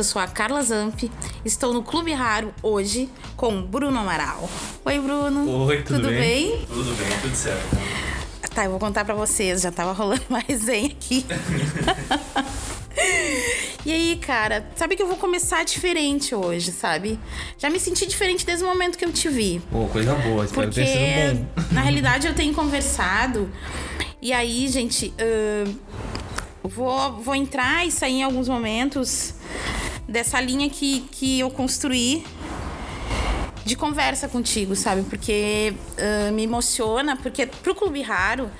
Eu sou a Carla Zamp, estou no Clube Raro hoje com Bruno Amaral. Oi, Bruno. Oi, tudo, tudo bem? bem? Tudo bem, tudo certo. Tá, eu vou contar pra vocês, já tava rolando uma resenha aqui. E aí, cara, sabe que eu vou começar diferente hoje, sabe? Já me senti diferente desde o momento que eu te vi. Pô, coisa boa, espero Porque, que tenha sido bom. na realidade, eu tenho conversado. E aí, gente, ahn, vou, vou entrar e sair em alguns momentos dessa linha que, que eu construí de conversa contigo, sabe? Porque ah, me emociona, porque pro Clube Raro,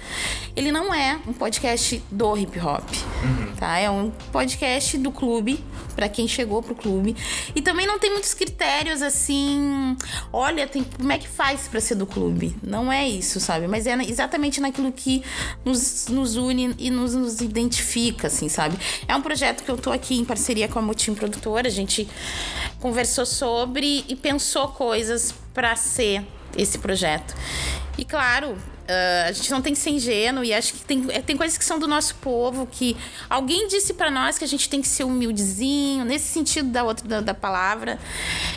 ele não é um podcast do hip hop, tá? É um podcast do clube, para quem chegou pro clube. E também não tem muitos critérios assim, olha, tem, como é que faz para ser do clube? Não é isso, sabe? Mas é exatamente naquilo que nos, nos une e nos, nos identifica, assim, sabe? É um projeto que eu tô aqui em parceria com a Motim Produtora, a gente conversou sobre e pensou coisas para ser esse projeto. E claro, ah, a gente não tem que ser ingênuo e acho que tem, é, tem coisas que são do nosso povo que alguém disse para nós que a gente tem que ser humildezinho, nesse sentido da outra da, da palavra,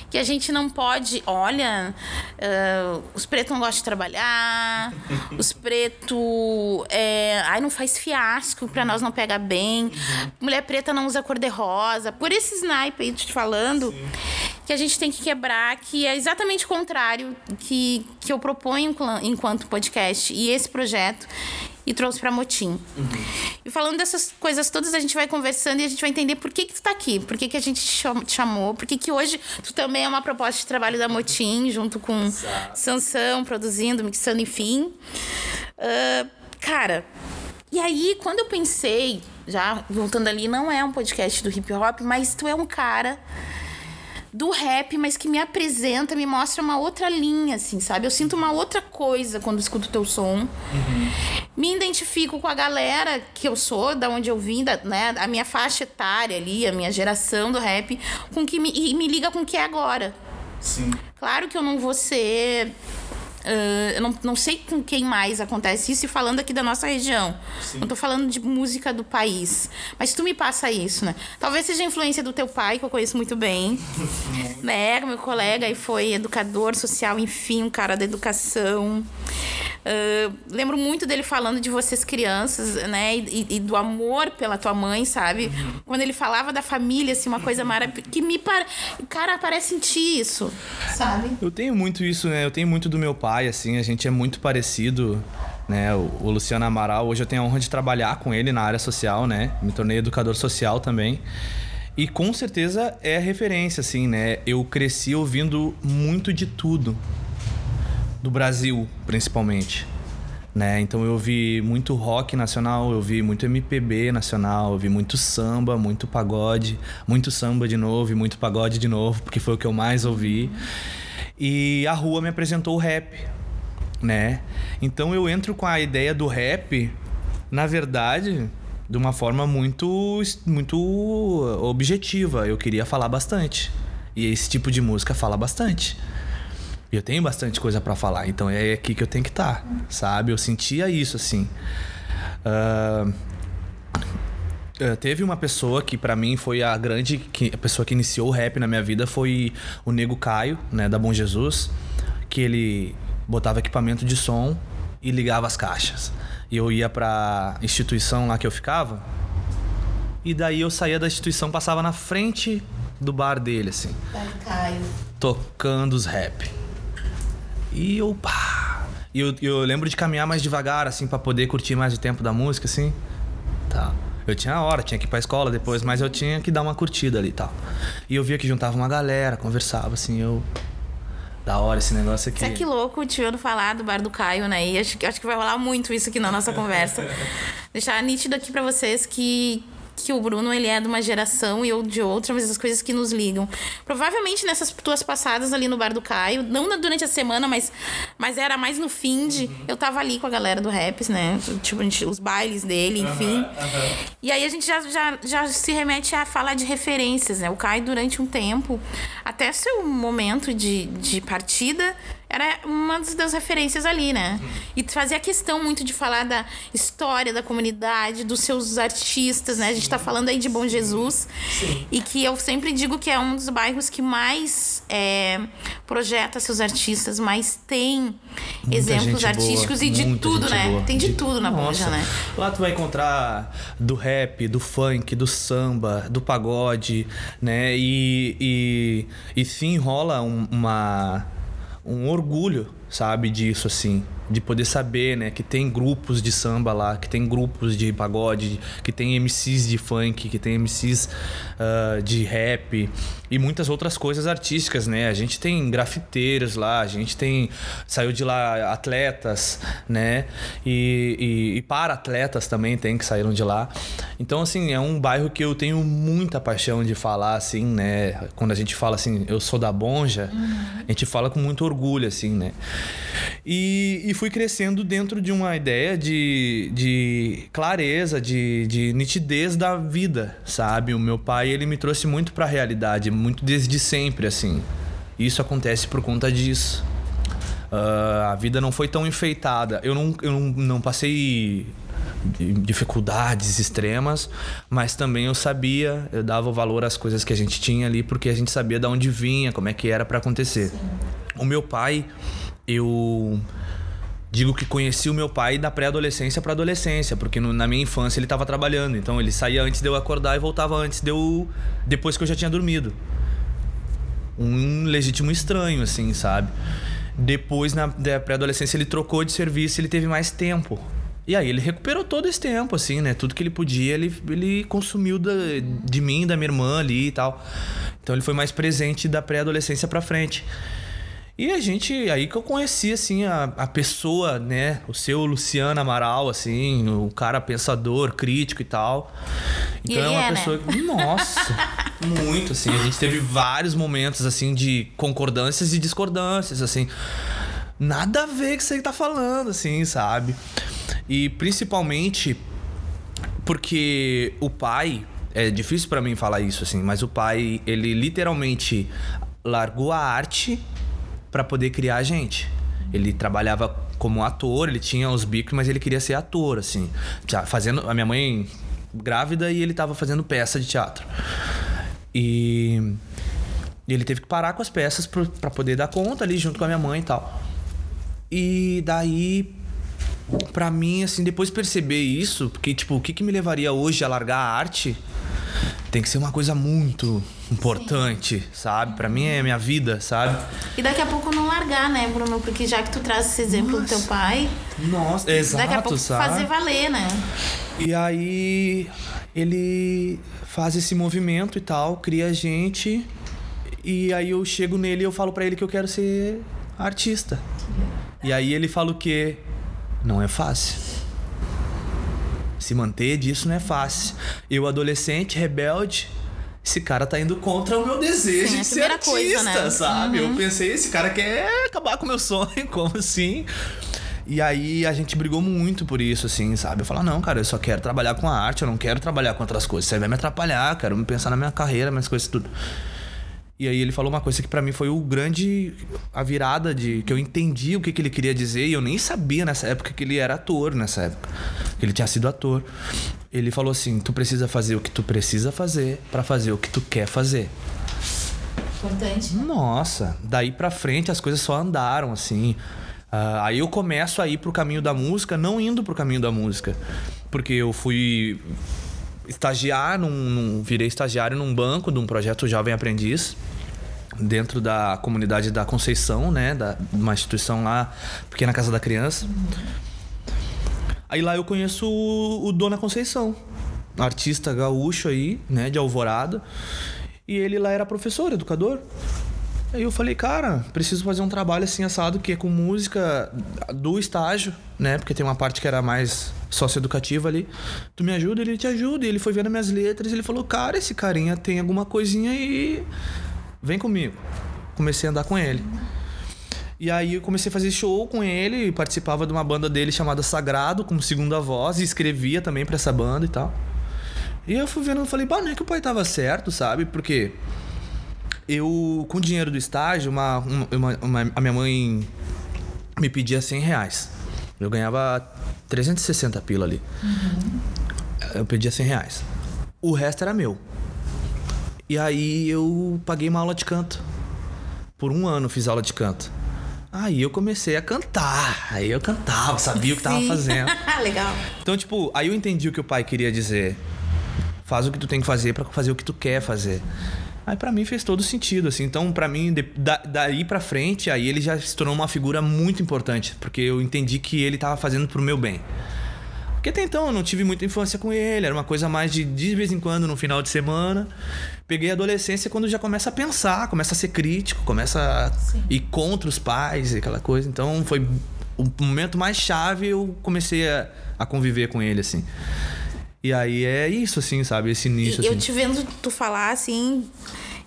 que a gente não pode, olha, ah, os pretos não gostam de trabalhar, os pretos, é, ai não faz fiasco para nós não pegar bem, mulher preta não usa cor de rosa, por esse snipe aí te falando que a gente tem que quebrar, que é exatamente o contrário que, que eu proponho enquanto podcast e esse projeto e trouxe pra Motim. E falando dessas coisas todas, a gente vai conversando e a gente vai entender por que que tu tá aqui, por que que a gente te cham- te chamou, por que que hoje tu também é uma proposta de trabalho da Motim, junto com Exato. Sansão, produzindo, mixando, enfim. Ah, cara, e aí, quando eu pensei, já voltando ali, não é um podcast do hip hop, mas tu é um cara do rap, mas que me apresenta, me mostra uma outra linha, assim, sabe? Eu sinto uma outra coisa quando escuto teu som. Me identifico com a galera que eu sou, da onde eu vim, da, né? A minha faixa etária ali, a minha geração do rap, com que me, e me liga com o que é agora. Sim. Claro que eu não vou ser. Ah, eu não, não sei com quem mais acontece isso, e falando aqui da nossa região. Sim. Não tô falando de música do país. Mas tu me passa isso, né? Talvez seja a influência do teu pai, que eu conheço muito bem. né? Meu colega e foi educador social, enfim, um cara da educação. Ah, lembro muito dele falando de vocês crianças, né? E, e do amor pela tua mãe, sabe? Quando ele falava da família, assim, uma coisa maravilhosa. Que me para... Cara, parece sentir isso, sabe? Eu tenho muito isso, né? Eu tenho muito do meu pai, assim, a gente é muito parecido, né? O, o Luciano Amaral, hoje eu tenho a honra de trabalhar com ele na área social, né? Me tornei educador social também. E com certeza é referência, assim, né? Eu cresci ouvindo muito de tudo. Do Brasil, principalmente. Né? Então eu ouvi muito rock nacional, eu ouvi muito MPB nacional, eu ouvi muito samba, muito pagode, muito samba de novo e muito pagode de novo, porque foi o que eu mais ouvi. E a rua me apresentou o rap, né? Então eu entro com a ideia do rap, na verdade, de uma forma muito muito objetiva. Eu queria falar bastante. E esse tipo de música fala bastante. E eu tenho bastante coisa pra falar, então é aqui que eu tenho que estar, sabe? Eu sentia isso assim. Ah, teve uma pessoa que pra mim foi a grande que, a pessoa que iniciou o rap na minha vida foi o Nego Caio, né, da Bom Jesus, que ele botava equipamento de som e ligava as caixas. E eu ia pra instituição lá que eu ficava, e daí eu saía da instituição, passava na frente do bar dele assim Caio. tocando os rap. E eu, pá. E eu, eu lembro de caminhar mais devagar, assim, pra poder curtir mais o tempo da música, assim. Tá. Eu tinha a hora, tinha que ir pra escola depois, mas eu tinha que dar uma curtida ali e tal. E eu via que juntava uma galera, conversava, assim, eu. Da hora esse negócio aqui. Sabe que louco o Tiano falar do bar do Caio, né? E acho, acho que vai rolar muito isso aqui na nossa conversa. Deixar nítido aqui pra vocês que, que o Bruno ele é de uma geração e eu de outra, mas as coisas que nos ligam. Provavelmente nessas tuas passadas ali no bar do Caio, não na- durante a semana, mas, mas era mais no fim de. Eu tava ali com a galera do Raps, né? Tipo, a gente- os bailes dele, enfim. E aí a gente já, já, já se remete a falar de referências, né? O Caio, durante um tempo, até seu momento de, de partida, era uma das referências ali, né? E fazia questão muito de falar da história da comunidade, dos seus artistas, né? A gente tá falando aí de Bom Jesus. Sim. E que eu sempre digo que é um dos bairros que mais é, projeta seus artistas, mais tem muita exemplos artísticos boa, e de tudo, né? Boa. Tem de, de tudo na Nossa. né? Lá tu vai encontrar do rap, do funk, do samba, do pagode, né? E, e, e sim rola um, uma um orgulho, sabe, disso assim de poder saber, né, que tem grupos de samba lá, que tem grupos de pagode, que tem MCs de funk, que tem MCs uh, de rap e muitas outras coisas artísticas, né? A gente tem grafiteiros lá, a gente tem saiu de lá atletas, né? E, e, e para atletas também tem que saíram de lá. Então assim é um bairro que eu tenho muita paixão de falar assim, né? Quando a gente fala assim, eu sou da Bonja, uhum. a gente fala com muito orgulho assim, né? E, e fui crescendo dentro de uma ideia de, de clareza, de, de nitidez da vida, sabe? O meu pai, ele me trouxe muito para a realidade, muito desde sempre, assim. Isso acontece por conta disso. Uh, a vida não foi tão enfeitada. Eu não, eu não, não passei dificuldades extremas, mas também eu sabia, eu dava valor às coisas que a gente tinha ali, porque a gente sabia de onde vinha, como é que era para acontecer. Sim. O meu pai, eu digo que conheci o meu pai da pré-adolescência para adolescência, porque no, na minha infância ele estava trabalhando, então ele saía antes de eu acordar e voltava antes de eu depois que eu já tinha dormido. Um legítimo estranho assim, sabe? Depois na pré-adolescência ele trocou de serviço, ele teve mais tempo. E aí ele recuperou todo esse tempo, assim, né? Tudo que ele podia, ele, ele consumiu da, de mim, da minha irmã ali e tal. Então ele foi mais presente da pré-adolescência para frente. E a gente, aí que eu conheci, assim, a, a pessoa, né? O seu Luciano Amaral, assim, o cara pensador, crítico e tal. Então e é uma é, pessoa né? que. Nossa! muito, assim. A gente teve vários momentos, assim, de concordâncias e discordâncias, assim. Nada a ver com o que você tá falando, assim, sabe? E principalmente porque o pai. É difícil para mim falar isso, assim, mas o pai, ele literalmente largou a arte para poder criar a gente. Ele trabalhava como ator, ele tinha os bicos, mas ele queria ser ator, assim. Fazendo. A minha mãe grávida e ele tava fazendo peça de teatro. E, ele teve que parar com as peças para poder dar conta ali junto com a minha mãe e tal. E daí, para mim, assim, depois perceber isso, porque, tipo, o que, que me levaria hoje a largar a arte tem que ser uma coisa muito importante, Sim. sabe? Para mim é minha vida, sabe? E daqui a pouco não largar, né, Bruno? Porque já que tu traz esse exemplo Nossa. do teu pai. Nossa, exato, daqui a pouco sabe? fazer valer, né? E aí ele faz esse movimento e tal, cria a gente. E aí eu chego nele e eu falo para ele que eu quero ser artista. E aí ele fala o quê? Não é fácil. Se manter disso não é fácil. Eu, adolescente, rebelde, esse cara tá indo contra o meu desejo Sim, de ser artista, coisa, né? sabe? Uhum. Eu pensei, esse cara quer acabar com o meu sonho, como assim? E aí a gente brigou muito por isso, assim, sabe? Eu falo, não, cara, eu só quero trabalhar com a arte, eu não quero trabalhar com outras coisas. Você vai me atrapalhar, quero me pensar na minha carreira, minhas coisas, tudo. E aí ele falou uma coisa que para mim foi o grande a virada de que eu entendi o que, que ele queria dizer e eu nem sabia nessa época que ele era ator nessa época, que ele tinha sido ator. Ele falou assim: "Tu precisa fazer o que tu precisa fazer para fazer o que tu quer fazer". Importante. Né? Nossa, daí para frente as coisas só andaram assim. Uh, aí eu começo a ir pro caminho da música, não indo pro caminho da música, porque eu fui estagiar num, num, virei estagiário num banco de um projeto Jovem Aprendiz dentro da comunidade da Conceição, né, da uma instituição lá, pequena casa da criança. Aí lá eu conheço o, o Dona Conceição, artista gaúcho aí, né, de Alvorada. E ele lá era professor, educador. Aí eu falei, cara, preciso fazer um trabalho assim assado que é com música do estágio, né? Porque tem uma parte que era mais socioeducativa ali. Tu me ajuda, ele te ajuda. E ele foi vendo minhas letras e ele falou, cara, esse carinha tem alguma coisinha e vem comigo. Comecei a andar com ele. E aí eu comecei a fazer show com ele, participava de uma banda dele chamada Sagrado, como segunda voz, e escrevia também para essa banda e tal. E eu fui vendo, falei, pá, não é que o pai tava certo, sabe? Porque eu, com o dinheiro do estágio, uma, uma, uma, a minha mãe me pedia 100 reais. Eu ganhava 360 pila ali. Uhum. Eu pedia 100 reais. O resto era meu. E aí eu paguei uma aula de canto. Por um ano fiz aula de canto. Aí eu comecei a cantar. Aí eu cantava, sabia o que tava fazendo. Legal. Então, tipo, aí eu entendi o que o pai queria dizer. Faz o que tu tem que fazer para fazer o que tu quer fazer. Aí para mim fez todo sentido, assim. Então, para mim, de, da, daí para frente, aí ele já se tornou uma figura muito importante, porque eu entendi que ele tava fazendo pro meu bem. Porque até então eu não tive muita infância com ele, era uma coisa mais de de vez em quando no final de semana. Peguei a adolescência quando já começa a pensar, começa a ser crítico, começa a Sim. ir contra os pais e aquela coisa. Então foi o momento mais chave eu comecei a, a conviver com ele, assim. E aí é isso, assim, sabe? Esse início. E assim. eu te vendo tu falar assim.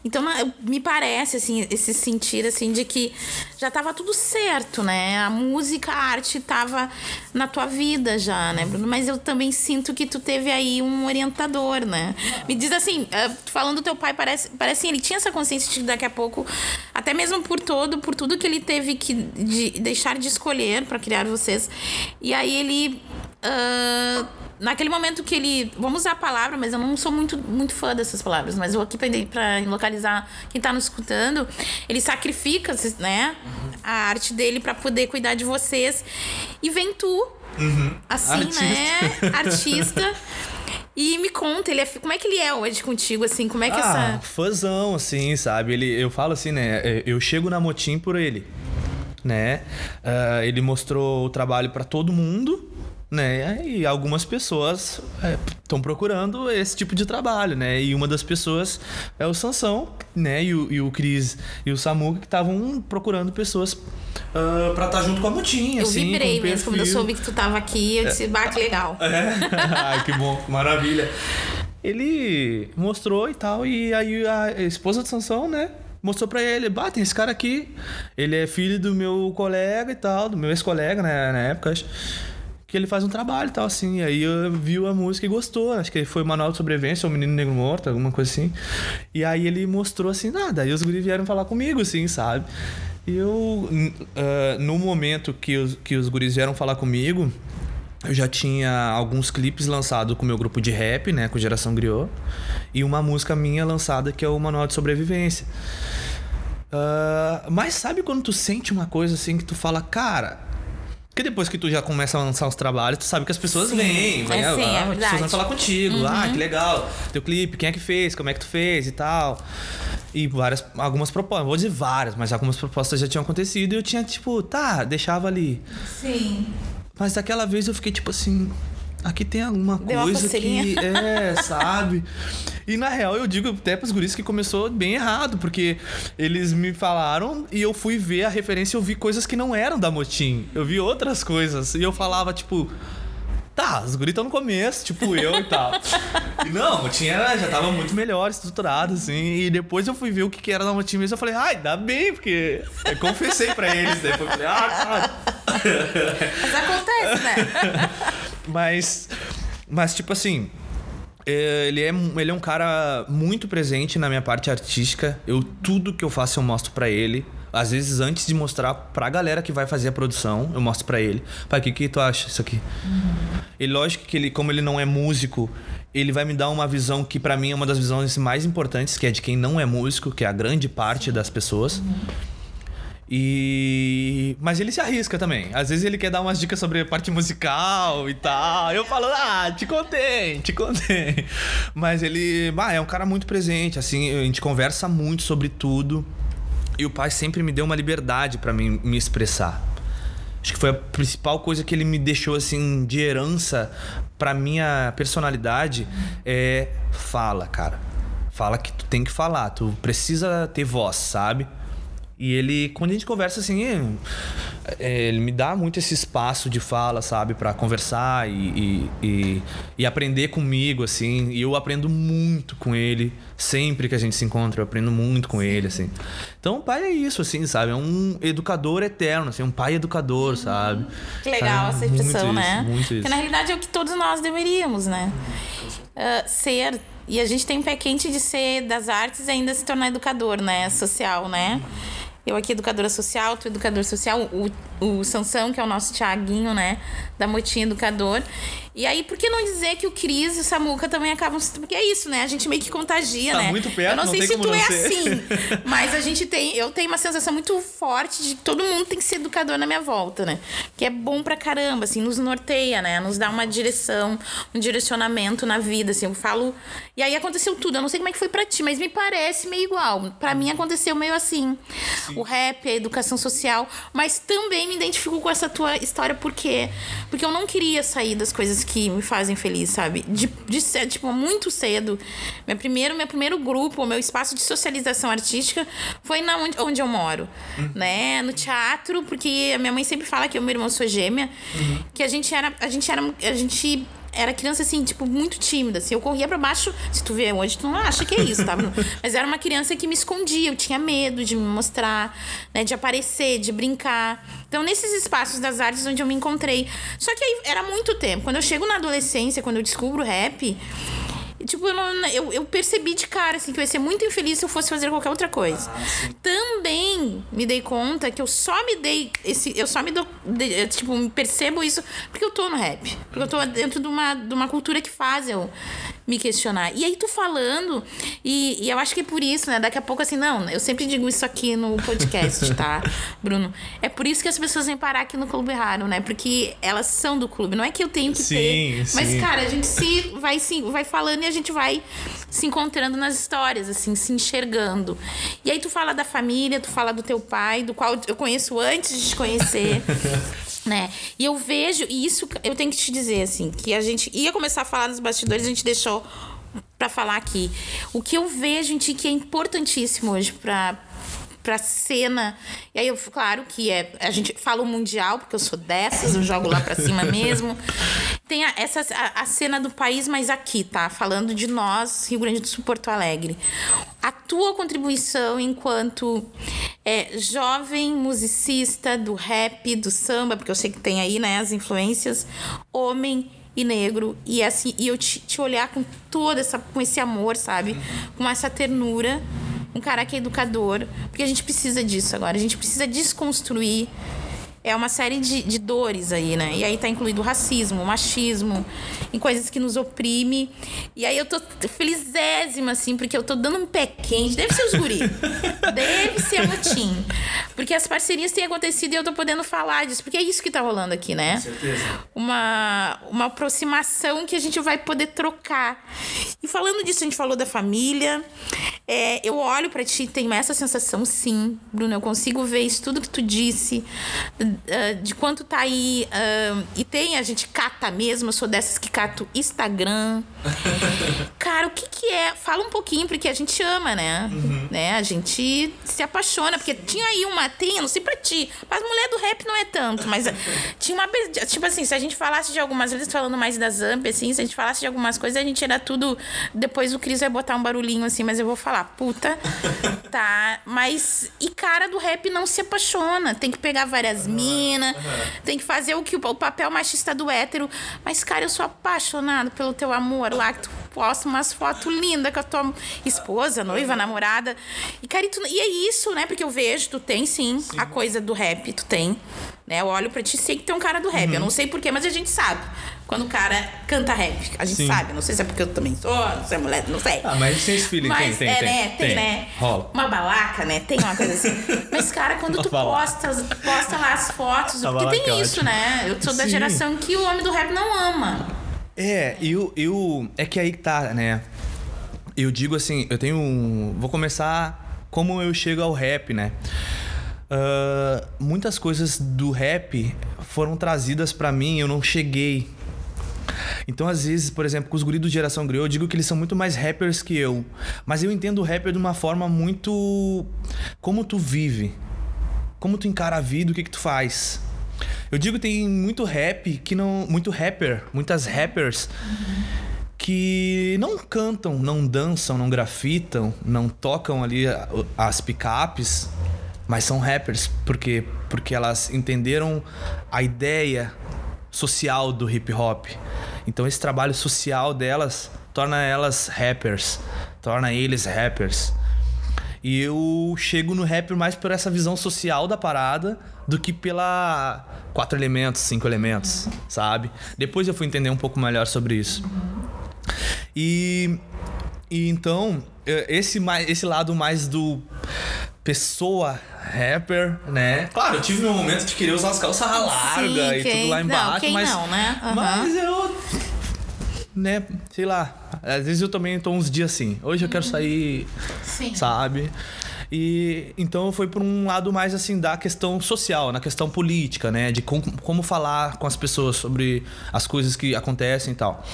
Então, me parece, assim, esse sentir, assim, de que já tava tudo certo, né? A música, a arte tava na tua vida já, né, Bruno? Mas eu também sinto que tu teve aí um orientador, né? Me diz assim, eh, falando do teu pai, parece, parece assim, ele tinha essa consciência de que daqui a pouco, até mesmo por todo, por tudo que ele teve que de deixar de escolher para criar vocês. E aí ele... Uh, naquele momento que ele. Vamos usar a palavra, mas eu não sou muito, muito fã dessas palavras, mas eu aqui para localizar quem tá nos escutando, ele sacrifica, né, a arte dele para poder cuidar de vocês. E vem tu, uhum. assim, Artista. né? Artista. E me conta, ele é, como é que ele é hoje contigo, assim? Como é que ah, essa. Fãzão, assim, sabe? Ele, eu falo assim, né? É, eu chego na Motim por ele. Né? Uh, ele mostrou o trabalho para todo mundo né? E algumas pessoas estão é, procurando esse tipo de trabalho, né? E uma das pessoas é o Sansão, né? E o, e o Cris e o Samuca que estavam procurando pessoas uh, ah, para estar tá junto com a Mutinha. Eu assim, vibrei mesmo quando eu soube que tu tava aqui. Eu disse, é. bah, que legal. É. Ai, que bom, maravilha. Ele mostrou e tal, e aí a esposa de Sansão, né? mostrou pra ele, bah, tem esse cara aqui, ele é filho do meu colega e tal, do meu ex-colega, né, na época, acho que ele faz um trabalho e tal, assim. E aí eu viu a música e gostou. Acho que foi Manual de Sobrevivência, ou Menino Negro Morto, alguma coisa assim. E aí ele mostrou assim, nada. Aí os guris vieram falar comigo, assim, sabe? E eu, uh, no momento que os, que os guris vieram falar comigo, eu já tinha alguns clipes lançados com o meu grupo de rap, né, com Geração Griot, e uma música minha lançada que é o Manual de Sobrevivência. Uh, mas sabe quando tu sente uma coisa assim que tu fala, cara, porque depois que tu já começa a lançar os trabalhos, tu sabe que as pessoas sim, vêm, vêm é, sim, é as pessoas vão falar contigo. Uhum. Ah, que legal. Teu clipe, quem é que fez? Como é que tu fez e tal. E várias, algumas propostas, vou dizer várias, mas algumas propostas já tinham acontecido e eu tinha, tipo, tá, deixava ali. Sim. Mas daquela vez eu fiquei, tipo assim, aqui tem alguma Deu coisa que. É, sabe? E na real eu digo até pros guris que começou bem errado, porque eles me falaram e eu fui ver a referência e eu vi coisas que não eram da Motim. Eu vi outras coisas. E eu falava, tipo. Tá, os guris estão no começo, tipo eu e tal. E não, era, já tava muito melhor, estruturado, assim. E depois eu fui ver o que, que era Motim mesmo. Eu falei, ai, dá bem, porque eu confessei pra eles. Daí eu falei, ah, tá. Mas acontece, né? Mas, mas tipo assim, é, ele é, ele é um cara muito presente na minha parte artística. Eu tudo que eu faço eu mostro para ele. Às vezes antes de mostrar pra galera que vai fazer a produção, eu mostro para ele. Pai, o que, que tu acha isso aqui? Uhum. E lógico que ele, como ele não é músico, ele vai me dar uma visão que para mim é uma das visões mais importantes, que é de quem não é músico, que é a grande parte das pessoas. Uhum. E. Mas ele se arrisca também. Às vezes ele quer dar umas dicas sobre a parte musical e tal. Eu falo, ah, te contei, te contei. Mas ele. Ah, é um cara muito presente, assim, a gente conversa muito sobre tudo. E o pai sempre me deu uma liberdade para mim me expressar. Acho que foi a principal coisa que ele me deixou assim de herança para minha personalidade é fala, cara. Fala que tu tem que falar, tu precisa ter voz, sabe? E ele, quando a gente conversa assim, é, ele me dá muito esse espaço de fala, sabe, para conversar e, e, e, e, aprender comigo, assim. E eu aprendo muito com ele. Sempre que a gente se encontra, eu aprendo muito com ele, assim. Então, o pai é isso, assim, sabe? É um educador eterno, assim, um pai educador, uhum. sabe? Que legal é, essa expressão, né? Isso, muito isso. Porque na realidade é o que todos nós deveríamos, né? Uh, ser. E a gente tem um pé quente de ser das artes e ainda se tornar educador, né? Social, né? Eu aqui, educadora social, tu educador social, o, o Sansão, que é o nosso Tiaguinho, né? Da Motinha Educador. E aí, por que não dizer que o Cris e o Samuca também acabam. Porque é isso, né? A gente meio que contagia, tá né? muito perto, Eu não, não sei se tu é ser. assim, mas a gente tem. Eu tenho uma sensação muito forte de que todo mundo tem que ser educador na minha volta, né? Que é bom pra caramba, assim, nos norteia, né? Nos dá uma direção, um direcionamento na vida, assim. Eu falo. E aí aconteceu tudo. Eu não sei como é que foi pra ti, mas me parece meio igual. Pra mim aconteceu meio assim. O rap, a educação social. Mas também me identifico com essa tua história, por quê? Porque eu não queria sair das coisas que me fazem feliz, sabe? De, de ser, tipo, muito cedo. Meu primeiro, meu primeiro grupo, meu espaço de socialização artística foi na onde, onde eu moro, né? No teatro, porque a minha mãe sempre fala que eu e meu irmão sou gêmea, que a gente era, a gente era, a gente era criança, assim, tipo, muito tímida. Assim, eu corria pra baixo. Se tu vê hoje, tu não acha que é isso, tá? Mas era uma criança que me escondia. Eu tinha medo de me mostrar, né? De aparecer, de brincar. Então, nesses espaços das artes onde eu me encontrei. Só que aí era muito tempo. Quando eu chego na adolescência, quando eu descubro o rap. Tipo, eu, não- eu, eu percebi de cara, assim, que eu ia ser muito infeliz se eu fosse fazer qualquer outra coisa. Também me dei conta que eu só me dei esse. Eu só me dou. de- tipo, percebo isso porque eu tô no rap. Porque eu tô dentro de uma, de uma cultura que faz eu me questionar. E aí tu falando, e, e eu acho que é por isso, né? Daqui a pouco, assim, não, eu sempre digo isso aqui no podcast, tá, Bruno? É por isso que as pessoas vêm parar aqui no Clube Raro, né? Porque elas são do clube. Não é que eu tenho que Sim, ter. Mas, sim. cara, a gente se vai, se, vai falando e a gente vai se encontrando nas histórias, assim, se enxergando. E aí tu fala da família, tu fala do teu pai, do qual eu conheço antes de te conhecer. Né? E eu vejo, e isso eu tenho que te dizer, assim, que a gente ia começar a falar nos bastidores, a gente deixou pra falar aqui. O que eu vejo em ti que é importantíssimo hoje pra, pra cena. E aí, eu, claro que é. A gente fala o mundial, porque eu sou dessas, eu jogo lá pra cima mesmo. Tem a, essa, a, a cena do país, mas aqui, tá? Falando de nós, Rio Grande do Sul, Porto Alegre. A tua contribuição enquanto é, jovem musicista do rap, do samba, porque eu sei que tem aí, né, as influências, homem e negro e assim e eu te, te olhar com toda essa com esse amor sabe com essa ternura um cara que é educador porque a gente precisa disso agora. A gente precisa desconstruir é uma série de, de dores aí, né? E aí tá incluído o racismo, o machismo, em coisas que nos oprime. E aí eu tô felizésima, assim, porque eu tô dando um pé quente. Deve ser os guri. Deve ser a Motim. Porque as parcerias têm acontecido e eu tô podendo falar disso. Porque é isso que tá rolando aqui, né? certeza. Uma, uma aproximação que a gente vai poder trocar. E falando disso, a gente falou da família. É, eu olho pra ti e tenho essa sensação, sim, Bruno. Eu consigo ver isso tudo que tu disse, ah, de quanto tá aí. ah, e tem, a gente cata mesmo, eu sou dessas que cato Instagram. Cara, o que que é? Fala um pouquinho, porque a gente ama, né? né? A gente se apaixona, porque tinha aí uma, tem, não sei pra ti, mas mulher do rap não é tanto, mas ah, tinha uma, tipo assim, se a gente falasse de algumas vezes, falando mais da Zamp, assim, se a gente falasse de algumas coisas, a gente era tudo, depois o Cris vai botar um barulhinho assim, mas eu vou falar, puta, tá, mas, e cara do rap não se apaixona, tem que pegar várias minas, tem que fazer o que o, papel machista do hétero, mas cara, eu sou apaixonado pelo teu amor lá, que tu posta umas fotos lindas com a tua esposa, noiva, namorada. E, cara, e, tu- e é isso, né? Porque eu vejo, tu tem sim, a coisa do rap, tu tem. Né? Eu olho pra ti e sei que tu é um cara do rap. Eu não sei porquê, mas a gente sabe. Quando o cara canta rap. A gente Sim. sabe. Não sei se é porque eu também sou, se é mulher, não sei. Ah, mas a gente tem esse feeling, Mas tem, tem, é, tem. né? Tem, né? Rola. Uma balaca, né? Tem uma coisa assim. Mas, cara, quando tu balaca. posta, posta lá as fotos, A porque balaca tem é isso, ótimo. né? Eu sou da Sim. geração que o homem do rap não ama. É, eu, eu. É que aí que tá, né? Eu digo assim, eu tenho. um- Vou começar como eu chego ao rap, né? Ah, muitas coisas do rap foram trazidas pra mim, eu não cheguei. Então, às vezes, por exemplo, com os guris do Geração Griot, eu digo que eles são muito mais rappers que eu. Mas eu entendo o rapper de uma forma muito. Como tu vive. Como tu encara a vida, o que que tu faz. Eu digo que tem muito rap que não. Muito rapper, muitas rappers que não cantam, não dançam, não grafitam, não tocam ali as picapes, mas são rappers porque porque elas entenderam a ideia social do hip hop. Então esse trabalho social delas torna elas rappers, torna eles rappers. E eu chego no rap mais por essa visão social da parada do que pela quatro elementos, cinco elementos, sabe? Depois eu fui entender um pouco melhor sobre isso. E, e então, eh, esse, esse lado mais do pessoa rapper, né? Claro, eu tive meu momento de querer usar as calças largas e quem- tudo lá embaixo, não, quem mas. não, né? Aham. Mas eu. Né, sei lá. Às vezes eu também tô uns dias assim. Hoje eu quero sair, Sim. sabe? E então foi por um lado mais assim da questão social, na questão política, né? De com- como falar com as pessoas sobre as coisas que acontecem e tal.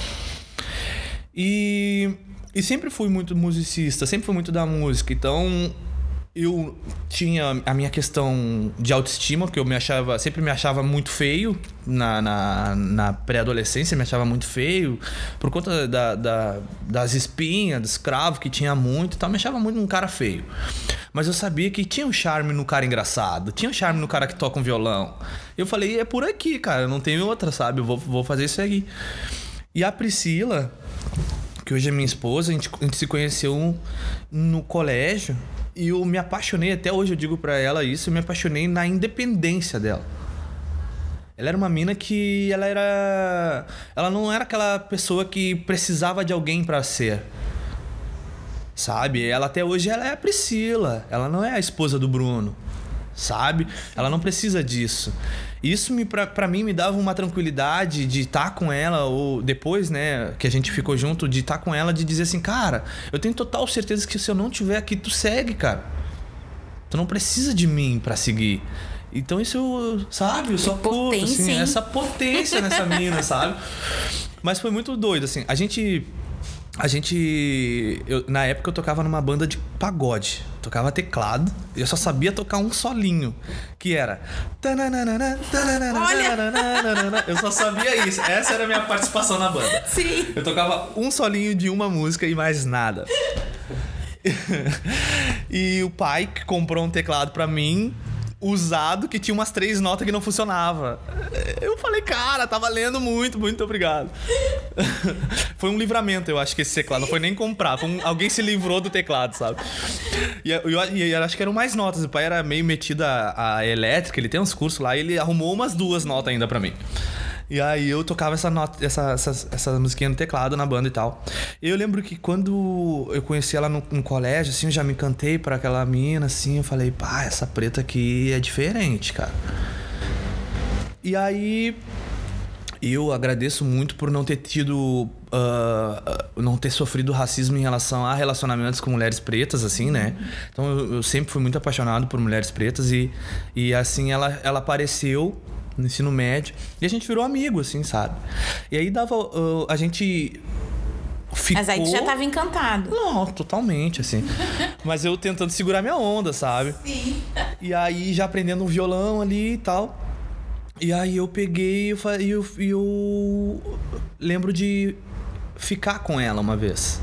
E, e sempre fui muito musicista, sempre fui muito da música. Então eu tinha a minha questão de autoestima, que eu me achava, sempre me achava muito feio na, na, na pré-adolescência, me achava muito feio, por conta da, da- das espinhas, dos cravos que tinha muito e tal, me achava muito um cara feio. Mas eu sabia que tinha um charme no cara engraçado, tinha um charme no cara que toca um violão. Eu falei, é por aqui, cara, não tem outra, sabe? Eu vou, vou fazer isso aí. E a Priscila, que hoje é minha esposa, a gente, a gente se conheceu no colégio e eu me apaixonei, até hoje eu digo pra ela isso, eu me apaixonei na independência dela. Ela era uma mina que ela era ela não era aquela pessoa que precisava de alguém pra ser. Sabe? Ela até hoje ela é a Priscila, ela não é a esposa do Bruno. Sabe? Ela não precisa disso. Isso me pra, pra mim me dava uma tranquilidade de estar com ela ou depois, né, que a gente ficou junto, de estar com ela de dizer assim, cara, eu tenho total certeza que se eu não tiver aqui tu segue, cara. Tu não precisa de mim pra seguir. Então isso, eu, sabe, eu só curto, potência, assim, hein? essa potência nessa mina, sabe? Mas foi muito doido, assim. A gente. A gente. eu- na época eu tocava numa banda de pagode. Tocava teclado. E eu só sabia tocar um solinho. Que era. Olha! Eu só sabia isso. Essa era a minha participação na banda. Sim. Eu tocava um solinho de uma música e mais nada. e o pai que comprou um teclado pra mim, usado, que tinha umas três notas que não funcionava. Eu falei, cara, tá valendo muito, muito obrigado. foi um livramento, eu acho que esse teclado. Não foi nem comprar, foi um- alguém se livrou do teclado, sabe? E eu, eu- eu acho que eram mais notas. O pai era meio metido a, a elétrica, ele tem uns cursos lá, e ele arrumou umas duas notas ainda pra mim. E aí eu tocava essa, nota, essa, essa, essa musiquinha no teclado na banda e tal. Eu lembro que quando eu conheci ela no, no colégio, assim, eu já me encantei por aquela mina, assim, eu falei, pá, essa preta aqui é diferente, cara. E aí eu agradeço muito por não ter tido. ah, não ter sofrido racismo em relação a relacionamentos com mulheres pretas, assim, né? Então eu, eu sempre fui muito apaixonado por mulheres pretas e, e assim, ela, ela apareceu no ensino médio e a gente virou amigo, assim, sabe? E aí dava. ah, a gente. Ficou... Mas aí tu já tava encantado. Não, totalmente, assim. Mas eu tentando segurar minha onda, sabe? Sim. E aí já aprendendo um violão ali e tal. E aí eu peguei e eu, eu, e eu lembro de ficar com ela uma vez.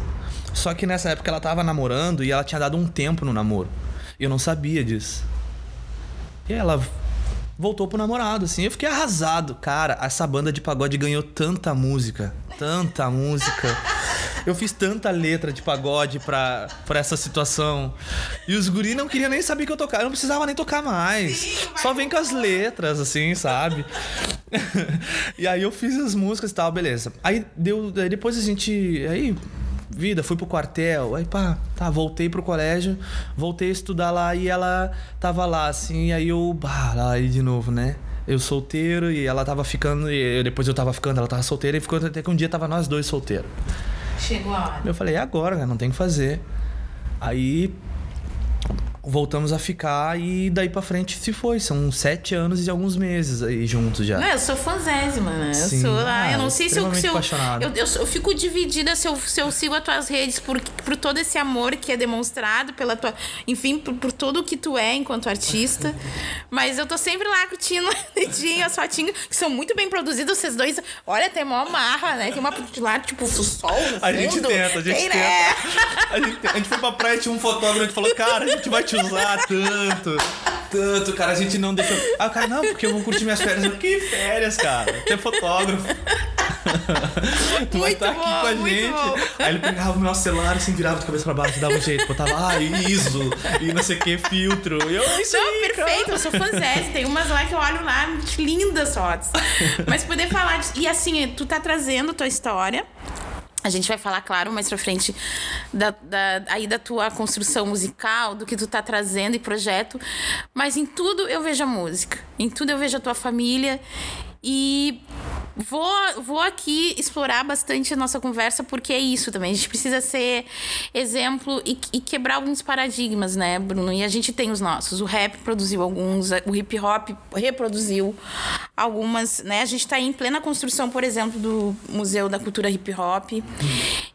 Só que nessa época ela tava namorando e ela tinha dado um tempo no namoro. E eu não sabia disso. E ela voltou pro namorado, assim. Eu fiquei arrasado. Cara, essa banda de pagode ganhou tanta música. Tanta música. Eu fiz tanta letra de pagode pra, pra essa situação. E os guri não queriam nem saber que eu tocava. Eu não precisava nem tocar mais. Só vem com as letras, assim, sabe? e aí eu fiz as músicas e tal, beleza. Aí deu. Aí depois a gente. Aí vida, fui pro quartel, aí pá, tá, voltei pro colégio, voltei a estudar lá e ela tava lá, assim, e aí eu, bah, lá aí de novo, né? Eu solteiro e ela tava ficando, e eu- depois eu tava ficando, ela tava solteira e ficou até que um dia tava nós dois solteiros. Chegou a hora. Eu falei, é agora, né? Não tem o que fazer. Aí voltamos a ficar e daí pra frente se foi. São sete anos e alguns meses aí juntos já. Não, eu sou fanzésima, né? Eu Sim. sou. Ah, eu não Ah, sei se eu. Se eu, eu, eu, eu fico dividida se eu, se eu sigo as tuas redes por, por todo esse amor que é demonstrado pela tua. Enfim, por, por tudo que tu é enquanto artista. Mas eu tô sempre lá curtindo dedinho, as fotinhas, que são muito bem produzidas. Vocês dois. Olha, tem mó marra, né? Tem uma lá, tipo, o sol. A gente tenta, a gente Tem, tenta. né? A gente, a gente foi pra praia, tinha um fotógrafo, gente falou, cara, a gente vai te usar tanto, tanto, cara, a gente não deixa. Ah, o cara, não, porque eu vou curtir minhas férias. Eu, que férias, cara? Ter fotógrafo. tu vai Muito estar aqui bom, com a muito gente. bom. Aí ele pegava o meu celular, assim, virava de cabeça pra baixo, dava um jeito, botava, ah, ISO, e não sei o que, filtro. E eu, "É isso Não, aí, cara." perfeito, eu sou fãzete. Tem umas lá que eu olho lá, lindas fotos. Mas poder falar. De, e assim, tu tá trazendo tua história. A gente vai falar, claro, mais pra frente da, da- aí da tua construção musical, do que tu tá trazendo e projeto. Mas em tudo eu vejo a música. Em tudo eu vejo a tua família. E vou, vou aqui explorar bastante a nossa conversa, porque é isso também. A gente precisa ser exemplo e, e quebrar alguns paradigmas, né, Bruno? E a gente tem os nossos. O rap produziu alguns, o hip hop reproduziu algumas, né? A gente tá em plena construção, por exemplo, do Museu da Cultura Hip Hop.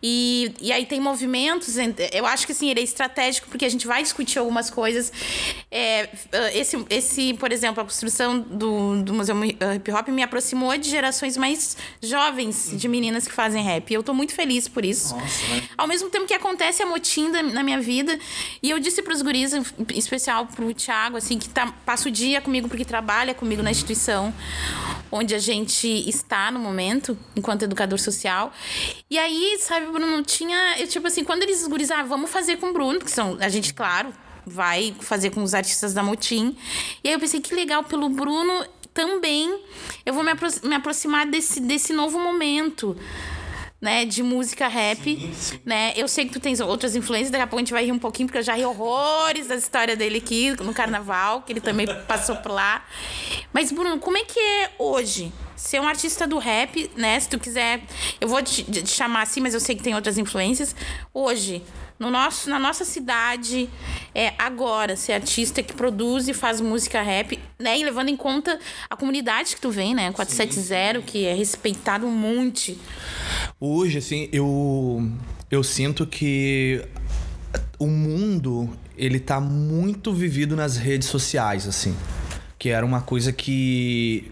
E, e aí tem movimentos, ent- eu acho que assim, ele é estratégico, porque a gente vai discutir algumas coisas. É, esse, esse, por exemplo, a construção do, do Museu Hip Hop me aproximou de gerações mais jovens de meninas que fazem rap. E eu tô muito feliz por isso. Ao mesmo tempo que acontece a motim da- na minha vida. E eu disse pros guris, em especial pro Thiago, assim, que tá, passa o dia comigo porque trabalha comigo na instituição onde a gente está no momento, enquanto educador social. E aí, sabe, Bruno, tinha. Eu, tipo assim, quando eles guris, ah, vamos fazer com o Bruno, que são. A gente, claro, vai fazer com os artistas da Motim. E aí eu pensei, que legal, pelo Bruno também eu vou me, apro- me aproximar desse, desse novo momento. Né, de música rap, né? Eu sei que tu tens outras influências, daqui a pouco a gente vai rir um pouquinho, porque eu já ri horrores da história dele aqui no carnaval, que ele também passou por lá. Mas, Bruno, como é que é hoje? Ser um artista do rap, né? Se tu quiser. Eu vou te, te chamar assim, mas eu sei que tem outras influências. Hoje, no nosso, na nossa cidade, é agora, ser artista que produz e faz música rap, né? E levando em conta a comunidade que tu vem, né? 470, que é respeitado um monte. Hoje, assim, eu, eu sinto que o mundo, ele tá muito vivido nas redes sociais, assim. Que era uma coisa que...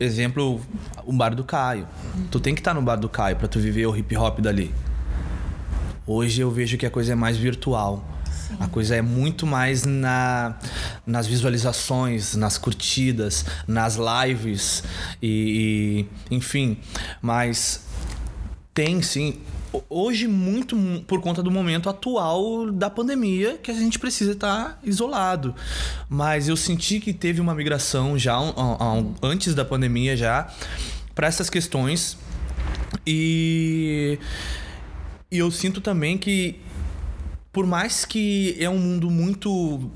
Exemplo, o bar do Caio. Tu tem que estar no bar do Caio pra tu viver o hip hop dali. Hoje eu vejo que a coisa é mais virtual. A coisa é muito mais na, nas visualizações, nas curtidas, nas lives e, e enfim. Mas tem sim. Ho- Hoje, muito mu- por conta do momento atual da pandemia, que a gente precisa estar isolado. Mas eu senti que teve uma migração já antes da pandemia já para essas questões. E, e eu sinto também que por mais que é um mundo muito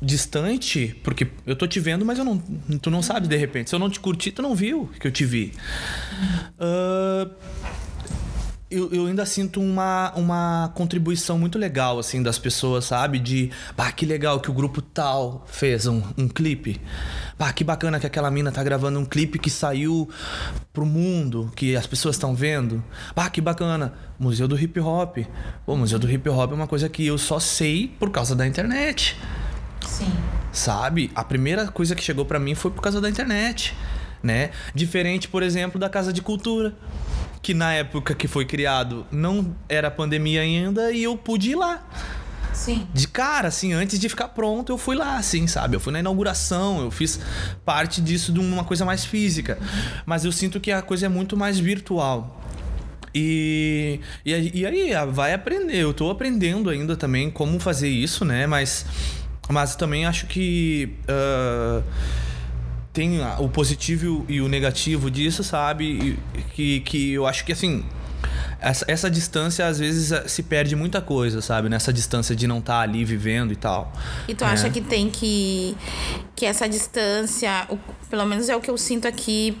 distante, porque eu tô te vendo, mas eu não, tu não sabe de repente. Se eu não te curti, tu não viu que eu te vi. Ah, eu, eu ainda sinto uma, uma contribuição muito legal, assim, das pessoas, sabe? De, bah, que legal que o grupo tal fez um, um clipe. Bah, que bacana que aquela mina tá gravando um clipe que saiu pro mundo, que as pessoas estão vendo. Bah, que bacana. Museu do Hip Hop. O Museu do Hip Hop é uma coisa que eu só sei por causa da internet. Sim. Sabe? A primeira coisa que chegou pra mim foi por causa da internet, né? Diferente, por exemplo, da Casa de Cultura, que na época que foi criado não era pandemia ainda e eu pude ir lá. Sim. De cara, assim, antes de ficar pronto, eu fui lá, assim, sabe? Eu fui na inauguração, eu fiz parte disso de uma coisa mais física. Mas eu sinto que a coisa é muito mais virtual. E, e, aí- e aí, ah, vai aprender. Eu tô aprendendo ainda também como fazer isso, né? Mas, mas também acho que. ah, tem o positivo e o negativo disso, sabe? E que, que eu acho que assim. Essa, essa distância às vezes eh, se perde muita coisa, sabe? Nessa distância de não estar ali vivendo e tal. E tu acha que tem que. que essa distância, o- pelo menos é o que eu sinto aqui,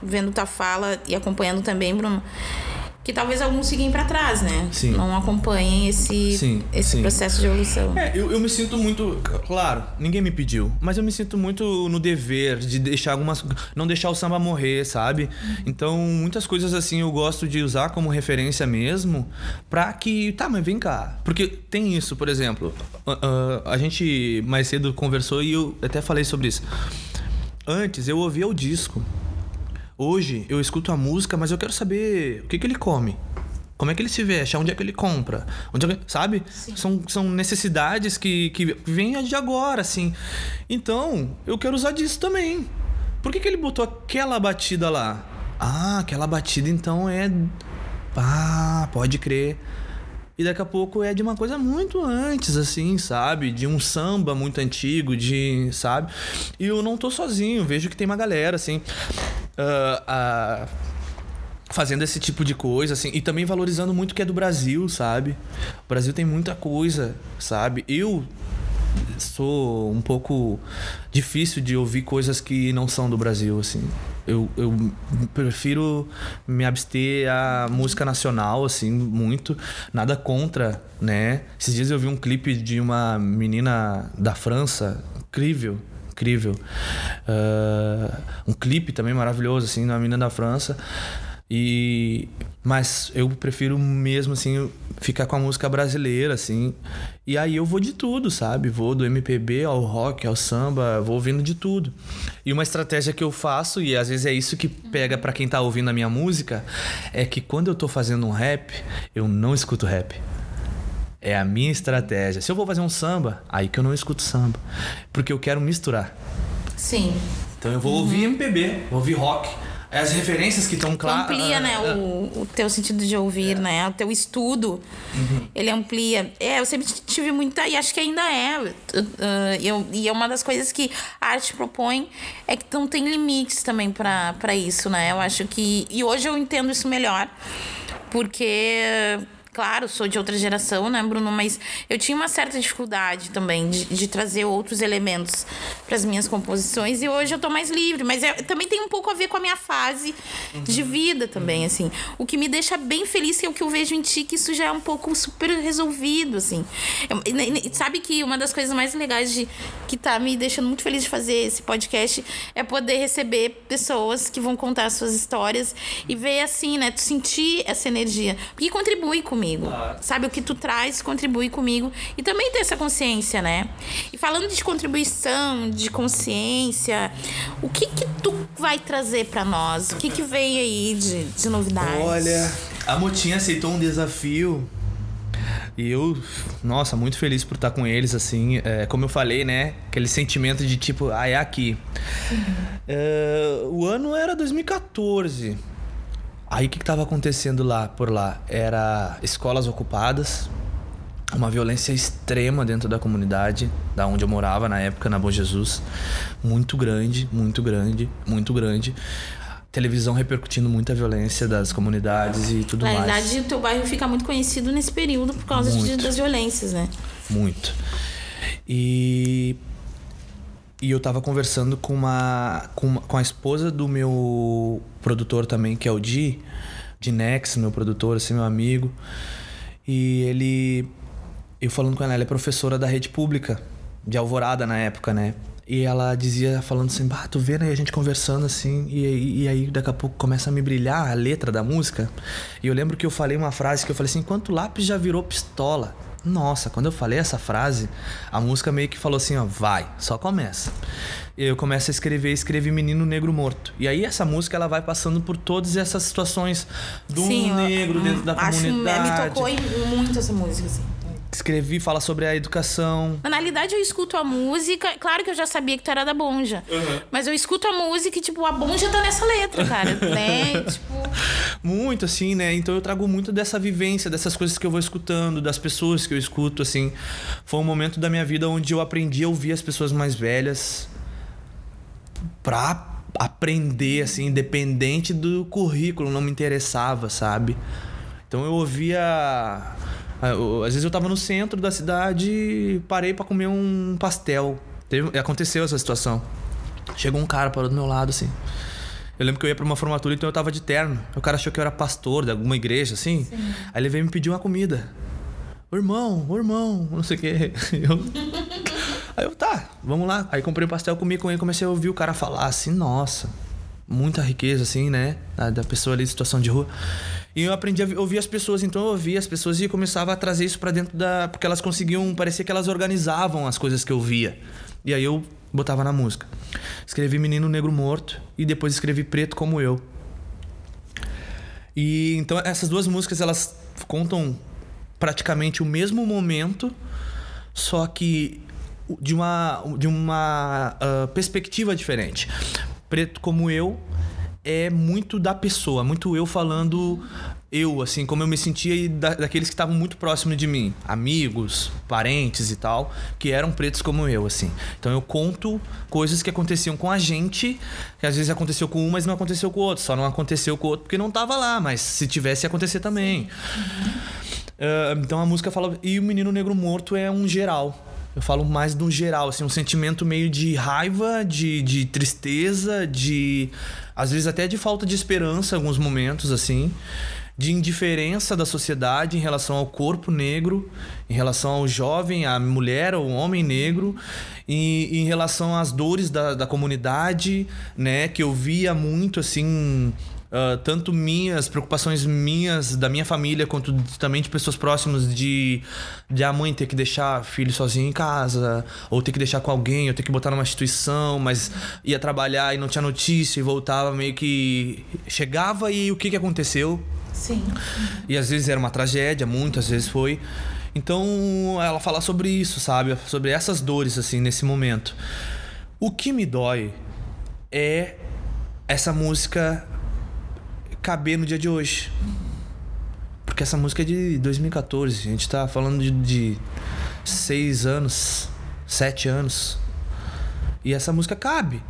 vendo tua fala e acompanhando também, Bruno, que talvez alguns fiquem pra trás, né? Sim. Não acompanhem esse, Sim, esse sim. processo de evolução. É, eu, eu me sinto muito. Claro, ninguém me pediu, mas eu me sinto muito no dever de deixar algumas. Não deixar o samba morrer, sabe? Então, muitas coisas assim eu gosto de usar como referência mesmo, pra que. Tá, mas vem cá. Porque tem isso, por exemplo. a gente mais cedo conversou e eu até falei sobre isso. Antes eu ouvia o disco. Hoje eu escuto a música, mas eu quero saber o que, que ele come. Como é que ele se veste? Onde é que ele compra? Onde é que- sabe? São, são necessidades que, que vêm de agora, assim. Então, eu quero usar disso também. Por que, que ele botou aquela batida lá? Ah, aquela batida então é. Ah, pode crer. E daqui a pouco é de uma coisa muito antes, assim, sabe? De um samba muito antigo, de. sabe? E eu não tô sozinho, vejo que tem uma galera, assim. Uh, uh, fazendo esse tipo de coisa, assim, e também valorizando muito o que é do Brasil, sabe? O Brasil tem muita coisa, sabe? Eu sou um pouco difícil de ouvir coisas que não são do Brasil, assim. Eu, eu prefiro me abster a música nacional, assim, muito. Nada contra, né? Esses dias eu vi um clipe de uma menina da França, incrível, incrível. Uh, um clipe também maravilhoso, assim, de uma menina da França. E mas eu prefiro mesmo assim ficar com a música brasileira assim. E aí eu vou de tudo, sabe? Vou do MPB ao rock, ao samba, vou ouvindo de tudo. E uma estratégia que eu faço e às vezes é isso que pega para quem tá ouvindo a minha música, é que quando eu tô fazendo um rap, eu não escuto rap. É a minha estratégia. Se eu vou fazer um samba, aí que eu não escuto samba, porque eu quero misturar. Sim. Então eu vou uhum. ouvir MPB, vou ouvir rock as referências que estão claras. Amplia, né, ah, o, o teu sentido de ouvir, é. né? O teu estudo, uhum. ele amplia. É, eu sempre tive muita, e acho que ainda é. Uh, eu, e é uma das coisas que a arte propõe é que não tem limites também para isso, né? Eu acho que. E hoje eu entendo isso melhor, porque claro, sou de outra geração, né, Bruno? Mas eu tinha uma certa dificuldade também de, de trazer outros elementos para as minhas composições e hoje eu tô mais livre. Mas é, também tem um pouco a ver com a minha fase uhum. de vida também, assim. O que me deixa bem feliz é o que eu vejo em ti, que isso já é um pouco super resolvido, assim. Eu, sabe que uma das coisas mais legais de que tá me deixando muito feliz de fazer esse podcast é poder receber pessoas que vão contar suas histórias e ver assim, né? Tu sentir essa energia. Porque contribui comigo comigo. Claro. Sabe, o que tu traz contribui comigo. E também ter essa consciência, né? E falando de contribuição, de consciência, o que que tu vai trazer para nós? O que que vem aí de, de novidades? Olha, a Motinha aceitou um desafio e eu, nossa, muito feliz por estar com eles, assim. É, como eu falei, né? Aquele sentimento de tipo, ah, é aqui. É, o ano era 2014. Aí o que estava acontecendo lá por lá? Era escolas ocupadas, uma violência extrema dentro da comunidade, da onde eu morava na época, na Bom Jesus. Muito grande, muito grande, muito grande. Televisão repercutindo muita violência das comunidades e tudo na mais. Na verdade, o teu bairro fica muito conhecido nesse período por causa de, das violências, né? Muito. E e eu tava conversando com uma, com uma, com a esposa do meu produtor também, que é o Di, de Nex, meu produtor, assim, meu amigo. E ele eu falando com ela, ela é professora da rede pública de Alvorada na época, né? E ela dizia, falando assim, bah, tu vendo aí a gente conversando assim, e, e, aí daqui a pouco começa a me brilhar a letra da música. E eu lembro que eu falei uma frase que eu falei assim, enquanto lápis já virou pistola. Nossa, quando eu falei essa frase, a música meio que falou assim, ó, vai, só começa. E eu começo a escrever, escrevi Menino Negro Morto. E aí essa música ela vai passando por todas essas situações do Sim, negro eu, dentro da acho, comunidade. Me tocou muito essa música, assim escrevi, fala sobre a educação. Na realidade, eu escuto a música. Claro que eu já sabia que tu era da Bonja. Uhum. Mas eu escuto a música e, tipo, a Bonja tá nessa letra, cara. né? Tipo. Muito, assim, né? Então eu trago muito dessa vivência, dessas coisas que eu vou escutando, das pessoas que eu escuto, assim. Foi um momento da minha vida onde eu aprendi a ouvir as pessoas mais velhas pra aprender, assim, independente do currículo, não me interessava, sabe? Então eu ouvia às vezes eu tava no centro da cidade e parei para comer um pastel. Teve, aconteceu essa situação. Chegou um cara parou do meu lado, assim. Eu lembro que eu ia pra uma formatura, então eu tava de terno. O cara achou que eu era pastor de alguma igreja, assim. Sim. Aí ele veio me pedir uma comida. O irmão, o irmão, não sei o quê. Eu... Aí eu, tá, vamos lá. Aí comprei um pastel, comi com ele, comecei a ouvir o cara falar assim, nossa, muita riqueza, assim, né? Da, da pessoa ali em situação de rua. E eu aprendi a ouvir as pessoas, então eu ouvia as pessoas e começava a trazer isso para dentro da. Porque elas conseguiam, parecia que elas organizavam as coisas que eu via. E aí eu botava na música. Escrevi Menino Negro Morto e depois escrevi Preto Como Eu. E então essas duas músicas elas contam praticamente o mesmo momento, só que de uma, de uma uh, perspectiva diferente. Preto Como Eu é muito da pessoa, muito eu falando eu, assim, como eu me sentia e da, daqueles que estavam muito próximos de mim, amigos, parentes e tal, que eram pretos como eu, assim. Então eu conto coisas que aconteciam com a gente, que às vezes aconteceu com um, mas não aconteceu com o outro. Só não aconteceu com o outro porque não tava lá, mas se tivesse ia acontecer também. Uh, então a música fala. E o Menino Negro Morto é um geral. Eu falo mais do geral, assim, um sentimento meio de raiva, de, de tristeza, de. às vezes até de falta de esperança em alguns momentos, assim de indiferença da sociedade em relação ao corpo negro, em relação ao jovem, à mulher, ao homem negro, e, e em relação às dores da, da comunidade, né? Que eu via muito assim. Uh, tanto minhas preocupações minhas da minha família quanto também de pessoas próximas de, de a mãe ter que deixar filho sozinho em casa ou ter que deixar com alguém ou ter que botar numa instituição mas ia trabalhar e não tinha notícia e voltava meio que chegava e o que que aconteceu Sim. E às vezes era uma tragédia, muitas vezes foi. Então ela fala sobre isso, sabe? Sobre essas dores, assim, nesse momento. O que me dói é essa música caber no dia de hoje. Porque essa música é de 2014. A gente tá falando de, de seis anos, sete anos. E essa música cabe.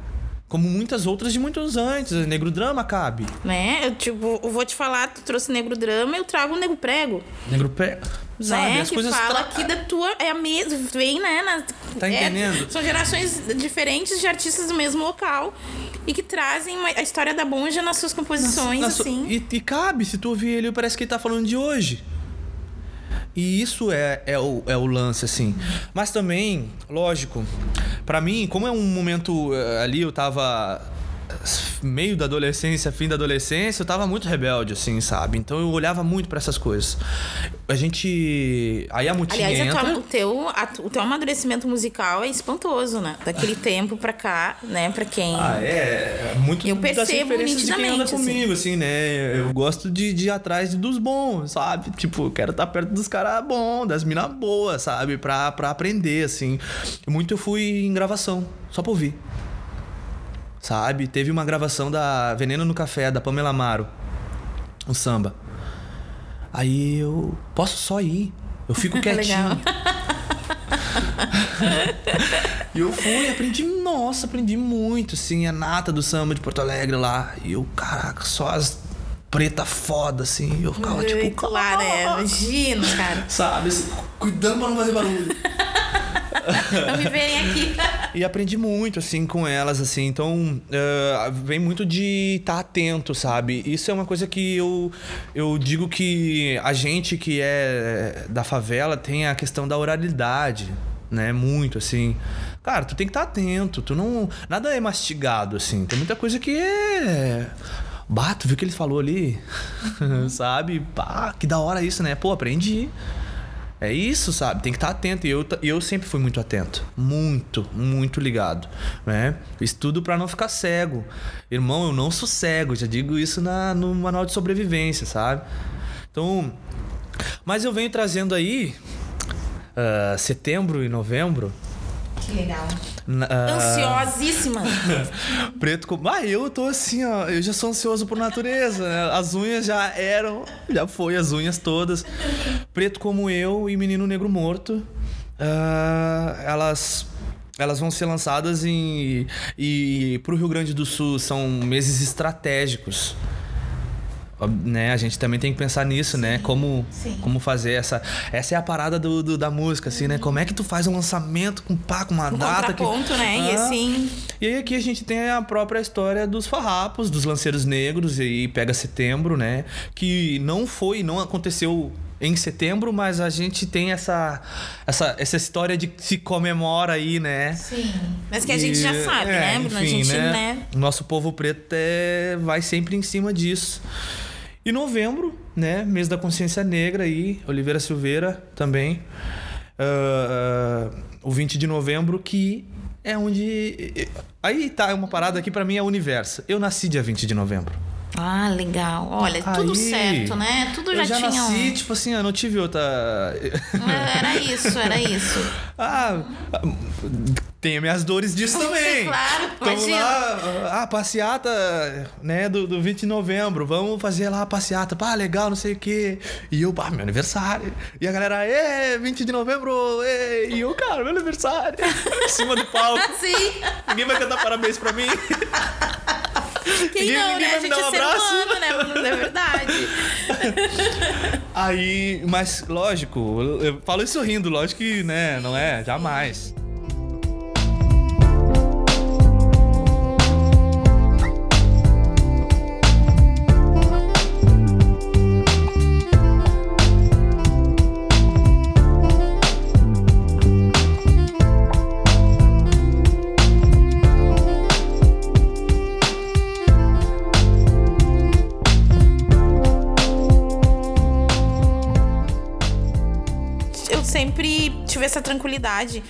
Como muitas outras de muitos antes. Negro Drama cabe. Né? Eu, tipo, eu vou te falar, tu trouxe Negro Drama, eu trago Negro Prego. Negro Prego. Sabe, né? as que coisas fala tra... que da tua é a mesma, vem, né? Na, Tá é, entendendo? são gerações diferentes de artistas do mesmo local e que trazem a história da Bonja nas suas composições, Na su- assim. E, e cabe, se tu ouvir ele, parece que ele tá falando de hoje. E isso é, é, o, é o lance, assim. Mas também, lógico, pra mim, como é um momento eh, ali, eu tava meio da adolescência, fim da adolescência, eu tava muito rebelde, assim, sabe? Então eu olhava muito pra essas coisas. A gente. Aí a Mutinha Aliás, entra. tua- o, teu, a- o teu amadurecimento musical é espantoso, né? Daquele tempo pra cá, né? Pra quem. Ah, é. é Muito Eu percebo quem anda nitidamente, assim. comigo, assim, né? Eu gosto de, de ir atrás dos bons, sabe? Tipo, eu quero estar perto dos caras bons, das minas boas, sabe? Pra, pra aprender, assim. Muito eu fui em gravação, só pra ouvir. Sabe? Teve uma gravação da Veneno no Café, da Pamela Amaro. Um samba. Aí eu posso só ir. Eu fico quietinho. E eu fui, aprendi, nossa, aprendi muito, assim, a nata do samba de Porto Alegre lá. E eu, caraca, só as preta foda, assim. Eu ficava tipo, claro, é. Imagina, cara. sabe, assim, cuidando pra não fazer barulho. Não me verem aqui. E aprendi muito, assim, com elas, assim. Então, eh, vem muito de estar atento, sabe? Isso é uma coisa que eu, eu digo que a gente que é da favela tem a questão da oralidade, né? Muito, assim. Cara, tu tem que estar atento. Tu não... Nada é mastigado, assim. Tem muita coisa que é... Bah, tu viu o que ele falou ali? sabe? Pá, que da hora isso, né? Pô, aprendi. É isso, sabe? Tem que estar atento. E eu, eu sempre fui muito atento. Muito, muito ligado. Né? Fiz tudo pra não ficar cego. Irmão, eu não sou cego. Já digo isso na, no manual de sobrevivência, sabe? Então. Mas eu venho trazendo aí. ah, setembro e novembro. Que legal. Na- ah, Ansiosíssima. Preto como. Ah, eu tô assim, ó. Eu já sou ansioso por natureza. né? As unhas já eram. Já foi as unhas todas. Preto como eu e Menino Negro Morto. ah, elas. Elas vão ser lançadas em. E pro Rio Grande do Sul são meses estratégicos. Né? A gente também tem que pensar nisso, né? Como, sim. como fazer essa. Essa é a parada do, do- da música, assim, né? Como é que tu faz um lançamento com pá, com uma Um data que. contraponto, né? E Ah. assim. E aí aqui a gente tem a própria história dos farrapos, dos lanceiros negros, e aí pega setembro, né? Que não foi, não aconteceu em setembro, mas a gente tem essa, essa, essa história de que se comemora aí, né? Sim. Mas que a gente já E, sabe, é, né, Bruno? A enfim, gente, né? O nosso povo preto é, vai sempre em cima disso. E novembro, né? Mês da consciência negra aí, Oliveira Silveira também. Ah, ah, o 20 de novembro, que é onde. Aí tá uma parada que pra mim é o universo. Eu nasci dia 20 de novembro. Ah, legal. Olha, tudo Aí, certo, né? Tudo já, eu já tinha. nasci, um- tipo assim, eu não tive outra. Era isso, era isso. Ah, tenho minhas dores disso também. claro, Vamos imagina. lá, ah, passeata, né, do, do 20 de novembro, vamos fazer lá a passeata, pá, legal, não sei o quê. E eu, pá, meu aniversário. E a galera, ê, 20 de novembro, ê, e eu, cara, meu aniversário, em cima do palco. Sim. Ninguém vai cantar parabéns pra mim. Quem Ninguém- não, ninguém né? A gente um é ser abraço. humano, né? Bruno? É verdade. Aí, mas lógico, eu, eu falo isso rindo, lógico que, né, não é, jamais. Tive essa tranquilidade.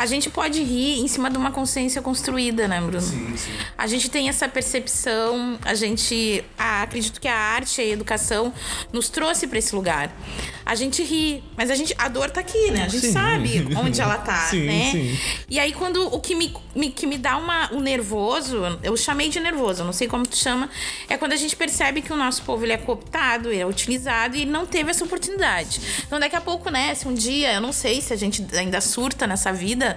A gente pode rir em cima de uma consciência construída, né, Bruno? Sim, sim. A gente tem essa percepção, a gente ah, acredito que a arte e a educação nos trouxe para esse lugar. A gente ri, mas a gente a dor tá aqui, né? A gente Sim. sabe onde ela tá, Sim, né? sim. E aí quando o que me, me- que me dá uma um nervoso, eu chamei de nervoso, não sei como tu chama, é quando a gente percebe que o nosso povo ele é cooptado, ele é utilizado e não teve essa oportunidade. Então daqui a pouco, né, se um dia, eu não sei se a gente ainda surta nessa vida,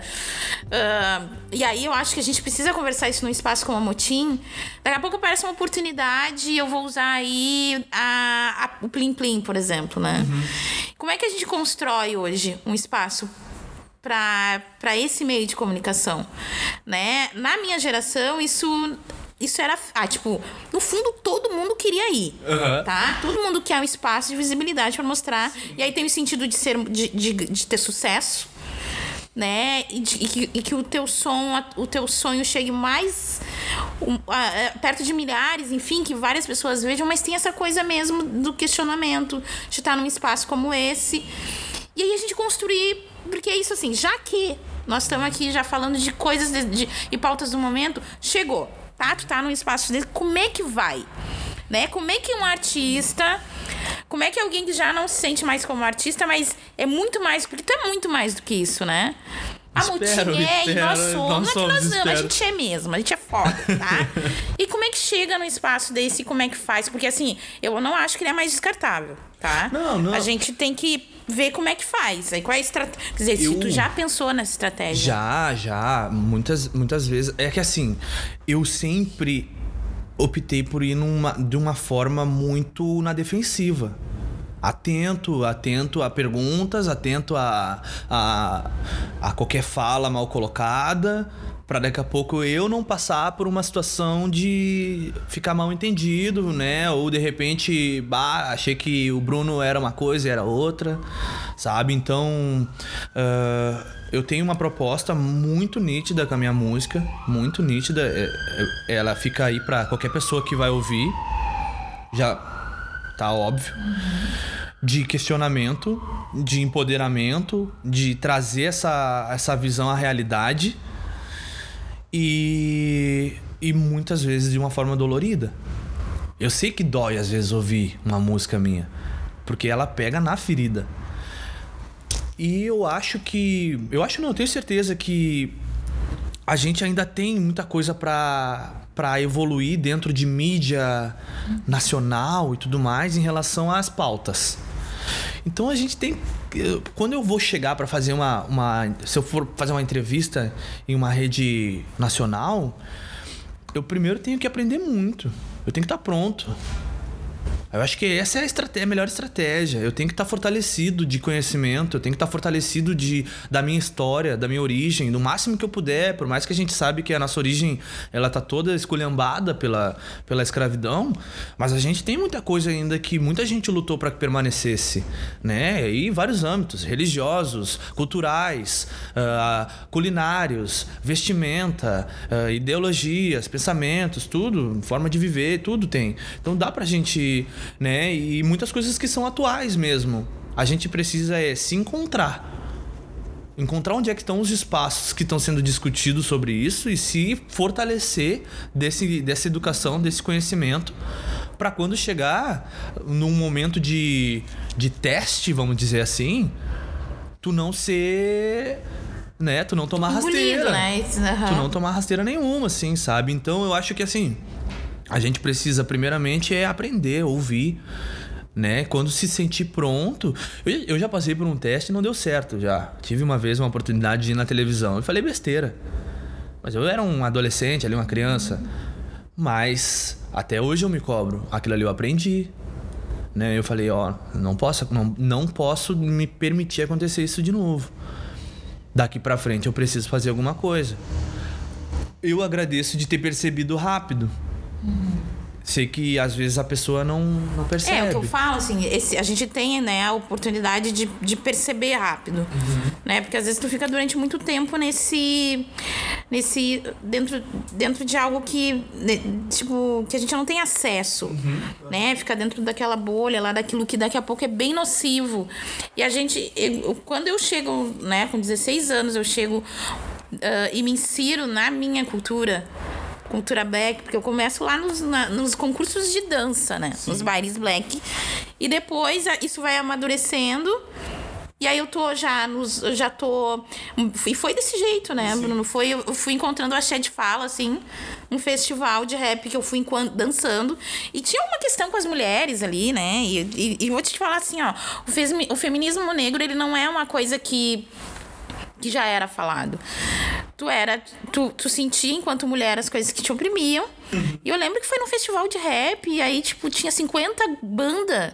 ah, e aí eu acho que a gente precisa conversar isso num espaço como a Motim. Daqui a pouco aparece uma oportunidade e eu vou usar aí a, a- o Plim Plim, por exemplo, né? Como é que a gente constrói hoje um espaço para esse meio de comunicação, né? Na minha geração, isso isso era, ah, tipo, no fundo todo mundo queria ir, Aham. tá? Todo mundo quer um espaço de visibilidade para mostrar. E aí tem o sentido de ser de, de, de ter sucesso, né? E, de- e que, o teu som, o teu sonho chegue mais um, a- perto de milhares, enfim, que várias pessoas vejam, mas tem essa coisa mesmo do questionamento, de estar num espaço como esse. E aí a gente construir, porque é isso assim, já que nós estamos aqui já falando de coisas de, de- e pautas do momento, chegou, tá? Tu tá num espaço desse, como é que vai? Né? Como é que um artista. Como é que alguém que já não se sente mais como artista, mas é muito mais. Porque tu é muito mais do que isso, né? A Espero, Mutinha é, e nós espero, somos. Não é que nós não, a espero. gente é mesmo, a gente é foda, tá? e como é que chega num espaço desse e como é que faz? Porque assim, eu não acho que ele é mais descartável, tá? Não, não. A gente tem que ver como é que faz. Aí qual é a estratégia? Quer dizer, se Eu- tu já pensou nessa estratégia. Já, já. Muitas, muitas vezes. É que assim, eu sempre optei por ir numa, de uma forma muito na defensiva. Atento, atento a perguntas, atento a, a, a qualquer fala mal colocada, para daqui a pouco eu não passar por uma situação de ficar mal entendido, né? Ou de repente, bah, achei que o Bruno era uma coisa e era outra, sabe? Então, ah, eu tenho uma proposta muito nítida com a minha música, muito nítida. É- é- Ela fica aí para qualquer pessoa que vai ouvir, já tá óbvio. De questionamento, de empoderamento, de trazer essa, essa visão à realidade e, e muitas vezes de uma forma dolorida. Eu sei que dói às vezes ouvir uma música minha, porque ela pega na ferida. E eu acho que. Eu acho não, eu tenho certeza que a gente ainda tem muita coisa pra para evoluir dentro de mídia nacional e tudo mais em relação às pautas. Então a gente tem quando eu vou chegar para fazer uma, uma se eu for fazer uma entrevista em uma rede nacional, eu primeiro tenho que aprender muito. Eu tenho que estar pronto. Eu acho que essa é a, estratégia, a melhor estratégia. Eu tenho que estar fortalecido de conhecimento, eu tenho que estar fortalecido de, da minha história, da minha origem, do máximo que eu puder, por mais que a gente sabe que a nossa origem ela tá toda esculhambada pela, pela escravidão, mas a gente tem muita coisa ainda que muita gente lutou para que permanecesse, né? E vários âmbitos, religiosos, culturais, ah, culinários, vestimenta, ah, ideologias, pensamentos, tudo, forma de viver, tudo tem. Então dá pra gente, né? E muitas coisas que são atuais mesmo. A gente precisa é se encontrar. Encontrar onde é que estão os espaços que estão sendo discutidos sobre isso e se fortalecer desse, dessa educação, desse conhecimento, para quando chegar num momento de, de teste, vamos dizer assim, tu não ser né, tu não tomar Engolido, rasteira. né? Aham. Tu não tomar rasteira nenhuma, assim, sabe? Então eu acho que assim, a gente precisa primeiramente é aprender, ouvir, né? Quando se sentir pronto. Eu, já passei por um teste e não deu certo já. Tive uma vez uma oportunidade de ir na televisão. Eu falei besteira. Mas eu era um adolescente ali, uma criança. Mas até hoje eu me cobro. Aquilo ali eu aprendi. Né? Eu falei, ó, não posso, não, não posso me permitir acontecer isso de novo. Daqui pra frente eu preciso fazer alguma coisa. Eu agradeço de ter percebido rápido. Sei que às vezes a pessoa não, não percebe. É, o que eu falo, assim, esse, a gente tem, né, a oportunidade de, de perceber rápido, Uhum. né? Porque às vezes tu fica durante muito tempo nesse... nesse dentro, dentro de algo que, né, tipo, que a gente não tem acesso, Uhum. né? Fica dentro daquela bolha lá, daquilo que daqui a pouco é bem nocivo. E a gente... eu- quando eu chego, né, com 16 anos, eu chego ah, e me insiro na minha cultura cultura black, porque eu começo lá nos, na- nos concursos de dança, né? Nos bailes black. E depois isso vai amadurecendo. E aí eu tô já nos. Eu já tô. E foi desse jeito, né, Bruno? Foi, eu fui encontrando a Axé de Fala, assim, um festival de rap que eu fui dançando. E tinha uma questão com as mulheres ali, né? E, e, e vou te falar assim, ó, o, femi- o feminismo negro, ele não é uma coisa que que já era falado. Tu era. Tu, tu sentia enquanto mulher as coisas que te oprimiam. E eu lembro que foi num festival de rap, e aí, tipo, tinha 50 bandas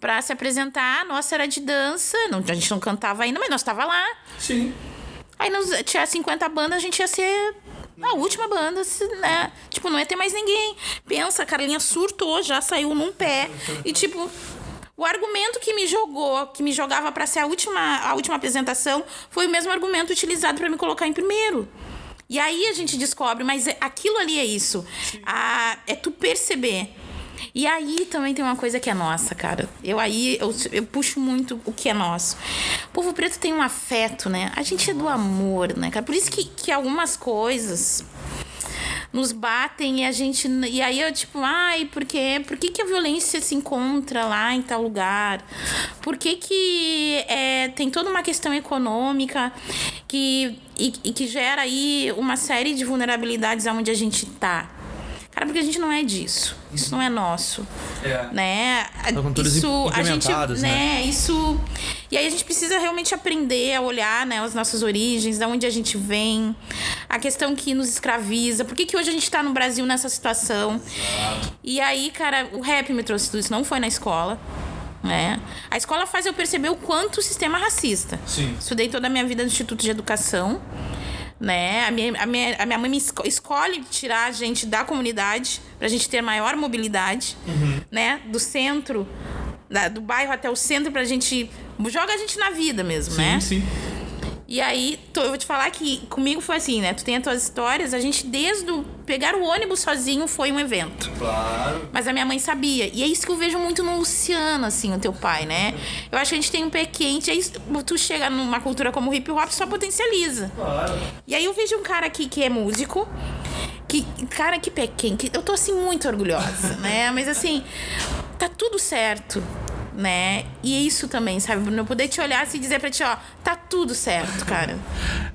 pra se apresentar. Nossa, era de dança. Não, a gente não cantava ainda, mas nós tava lá. Sim. Aí nos, tinha 50 bandas, a gente ia ser a última banda, né? Tipo, não ia ter mais ninguém. Pensa, a Carlinha surtou, já saiu num pé. E tipo, o argumento que me jogou, que me jogava pra ser a última, a última apresentação, foi o mesmo argumento utilizado pra me colocar em primeiro. E aí a gente descobre, mas é- aquilo ali é isso. Ah, é tu perceber. E aí também tem uma coisa que é nossa, cara. Eu aí eu, eu puxo muito o que é nosso. O povo preto tem um afeto, né? A gente é do amor, né, cara? Por isso que, que algumas coisas nos batem e a gente. E aí eu, tipo, ai, por quê? Por que, que a violência se encontra lá em tal lugar? Por que, que é, tem toda uma questão econômica que, e, e que gera aí uma série de vulnerabilidades aonde a gente tá? Cara, porque a gente não é disso. Isso não é nosso. É. Né? Isso, a gente, né? né? Isso. E aí a gente precisa realmente aprender a olhar, né, as nossas origens, da onde a gente vem, a questão que nos escraviza, por que, que hoje a gente tá no Brasil nessa situação. E aí, cara, o rap me trouxe tudo isso, não foi na escola. Né? A escola faz eu perceber o quanto o sistema é racista. Sim. Estudei toda a minha vida no Instituto de Educação. Né? A, minha, a, minha, a minha mãe me esco- escolhe tirar a gente da comunidade pra gente ter maior mobilidade, né? Do centro, da- do bairro até o centro pra gente. Joga a gente na vida mesmo, né? Sim, sim. E aí, tô- eu vou te falar que comigo foi assim, né? Tu tem as tuas histórias, a gente desde o pegar o ônibus sozinho foi um evento. Claro. Mas a minha mãe sabia. E é isso que eu vejo muito no Luciano, assim, o teu pai, né? Eu acho que a gente tem um pé quente. Aí tu chega numa cultura como o hip hop, só potencializa. Claro. E aí eu vejo um cara aqui que é músico. Que, cara, que pé quente. Eu tô, assim, muito orgulhosa, né? Mas, assim, tá tudo certo, né? E é isso também, sabe, Bruno? Eu poder te olhar e dizer pra ti, ó, tá tudo certo, cara.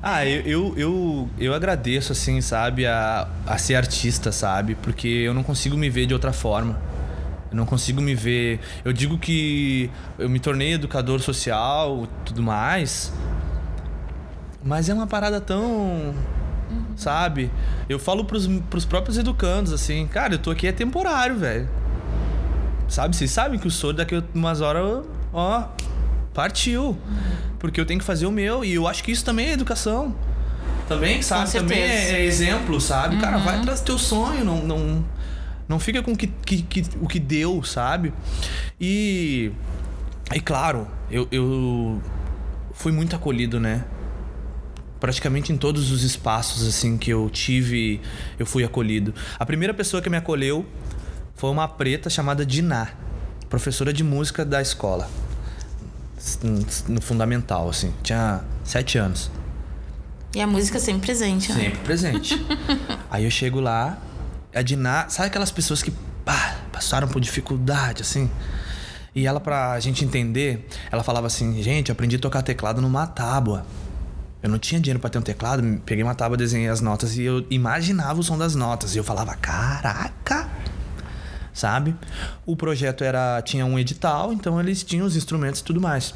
Ah, eu, eu, eu, eu agradeço, assim, sabe, a, a ser artista, sabe? Porque eu não consigo me ver de outra forma. Eu não consigo me ver. Eu digo que eu me tornei educador social tudo mais. Mas é uma parada tão. Sabe? Eu falo pros, pros próprios educandos, assim, cara, eu tô aqui é temporário, velho. Sabe? Vocês sabem que o soro daqui a umas horas, ó, partiu. Porque eu tenho que fazer o meu. E eu acho que isso também é educação. Também, sabe? Também é, é exemplo, sabe? Cara, vai atrás do teu sonho. Não, não, não fica com o que, que, que- o que deu, sabe? E. E claro, eu, eu fui muito acolhido, né? praticamente em todos os espaços assim que eu tive, eu fui acolhido. A primeira pessoa que me acolheu foi uma preta chamada Diná, professora de música da escola. No fundamental, assim. Tinha sete anos. E a música sempre presente, né? Sempre presente. Aí eu chego lá, a Diná, sabe aquelas pessoas que pá, passaram por dificuldade, assim? E ela, pra gente entender, ela falava assim: gente, aprendi a tocar teclado numa tábua. Eu não tinha dinheiro para ter um teclado, peguei uma tábua, desenhei as notas e eu imaginava o som das notas. E eu falava, caraca! Sabe? O projeto era tinha um edital, então eles tinham os instrumentos e tudo mais.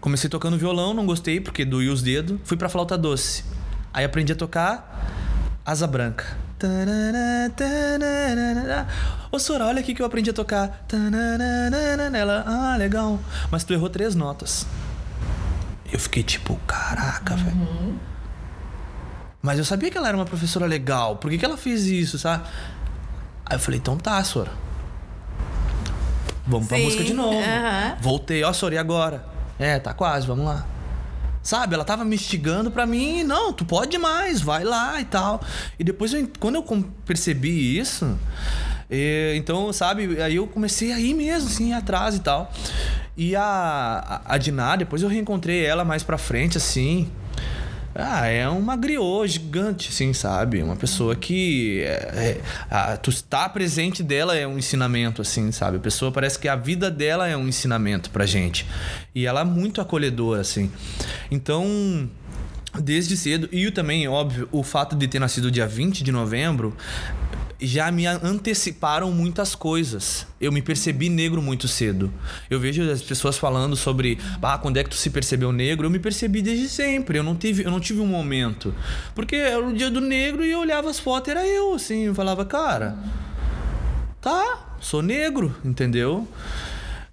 Comecei tocando violão, não gostei porque doía os dedos. Fui pra flauta doce. Aí aprendi a tocar Asa Branca. Ô Sora, olha aqui que eu aprendi a tocar. Ela, ah, legal. Mas tu errou três notas. Eu fiquei tipo, caraca, uhum. velho. Mas eu sabia que ela era uma professora legal. Por que, que ela fez isso, sabe? Aí eu falei, então tá, Sora. Vamos Sim. pra música de novo. Uhum. Voltei, ó, Sora, e agora? É, tá quase, vamos lá. Sabe, ela tava me instigando pra mim, não, tu pode mais, vai lá e tal. E depois, eu, quando eu percebi isso, e, então, sabe, aí eu comecei a ir mesmo, assim, atrás e tal. E a, a, a Diná, depois eu reencontrei ela mais pra frente, assim. Ah, é uma griot gigante, assim, sabe? Uma pessoa que. É, é, a, tu estar presente dela é um ensinamento, assim, sabe? A pessoa parece que a vida dela é um ensinamento pra gente. E ela é muito acolhedora, assim. Então desde cedo. E também, óbvio, o fato de ter nascido dia 20 de novembro já me anteciparam muitas coisas. Eu me percebi negro muito cedo. Eu vejo as pessoas falando sobre, ah, quando é que tu se percebeu negro? Eu me percebi desde sempre. Eu não tive, eu não tive um momento. Porque era o dia do negro e eu olhava as fotos, era eu, assim, eu falava, cara, tá, sou negro, entendeu?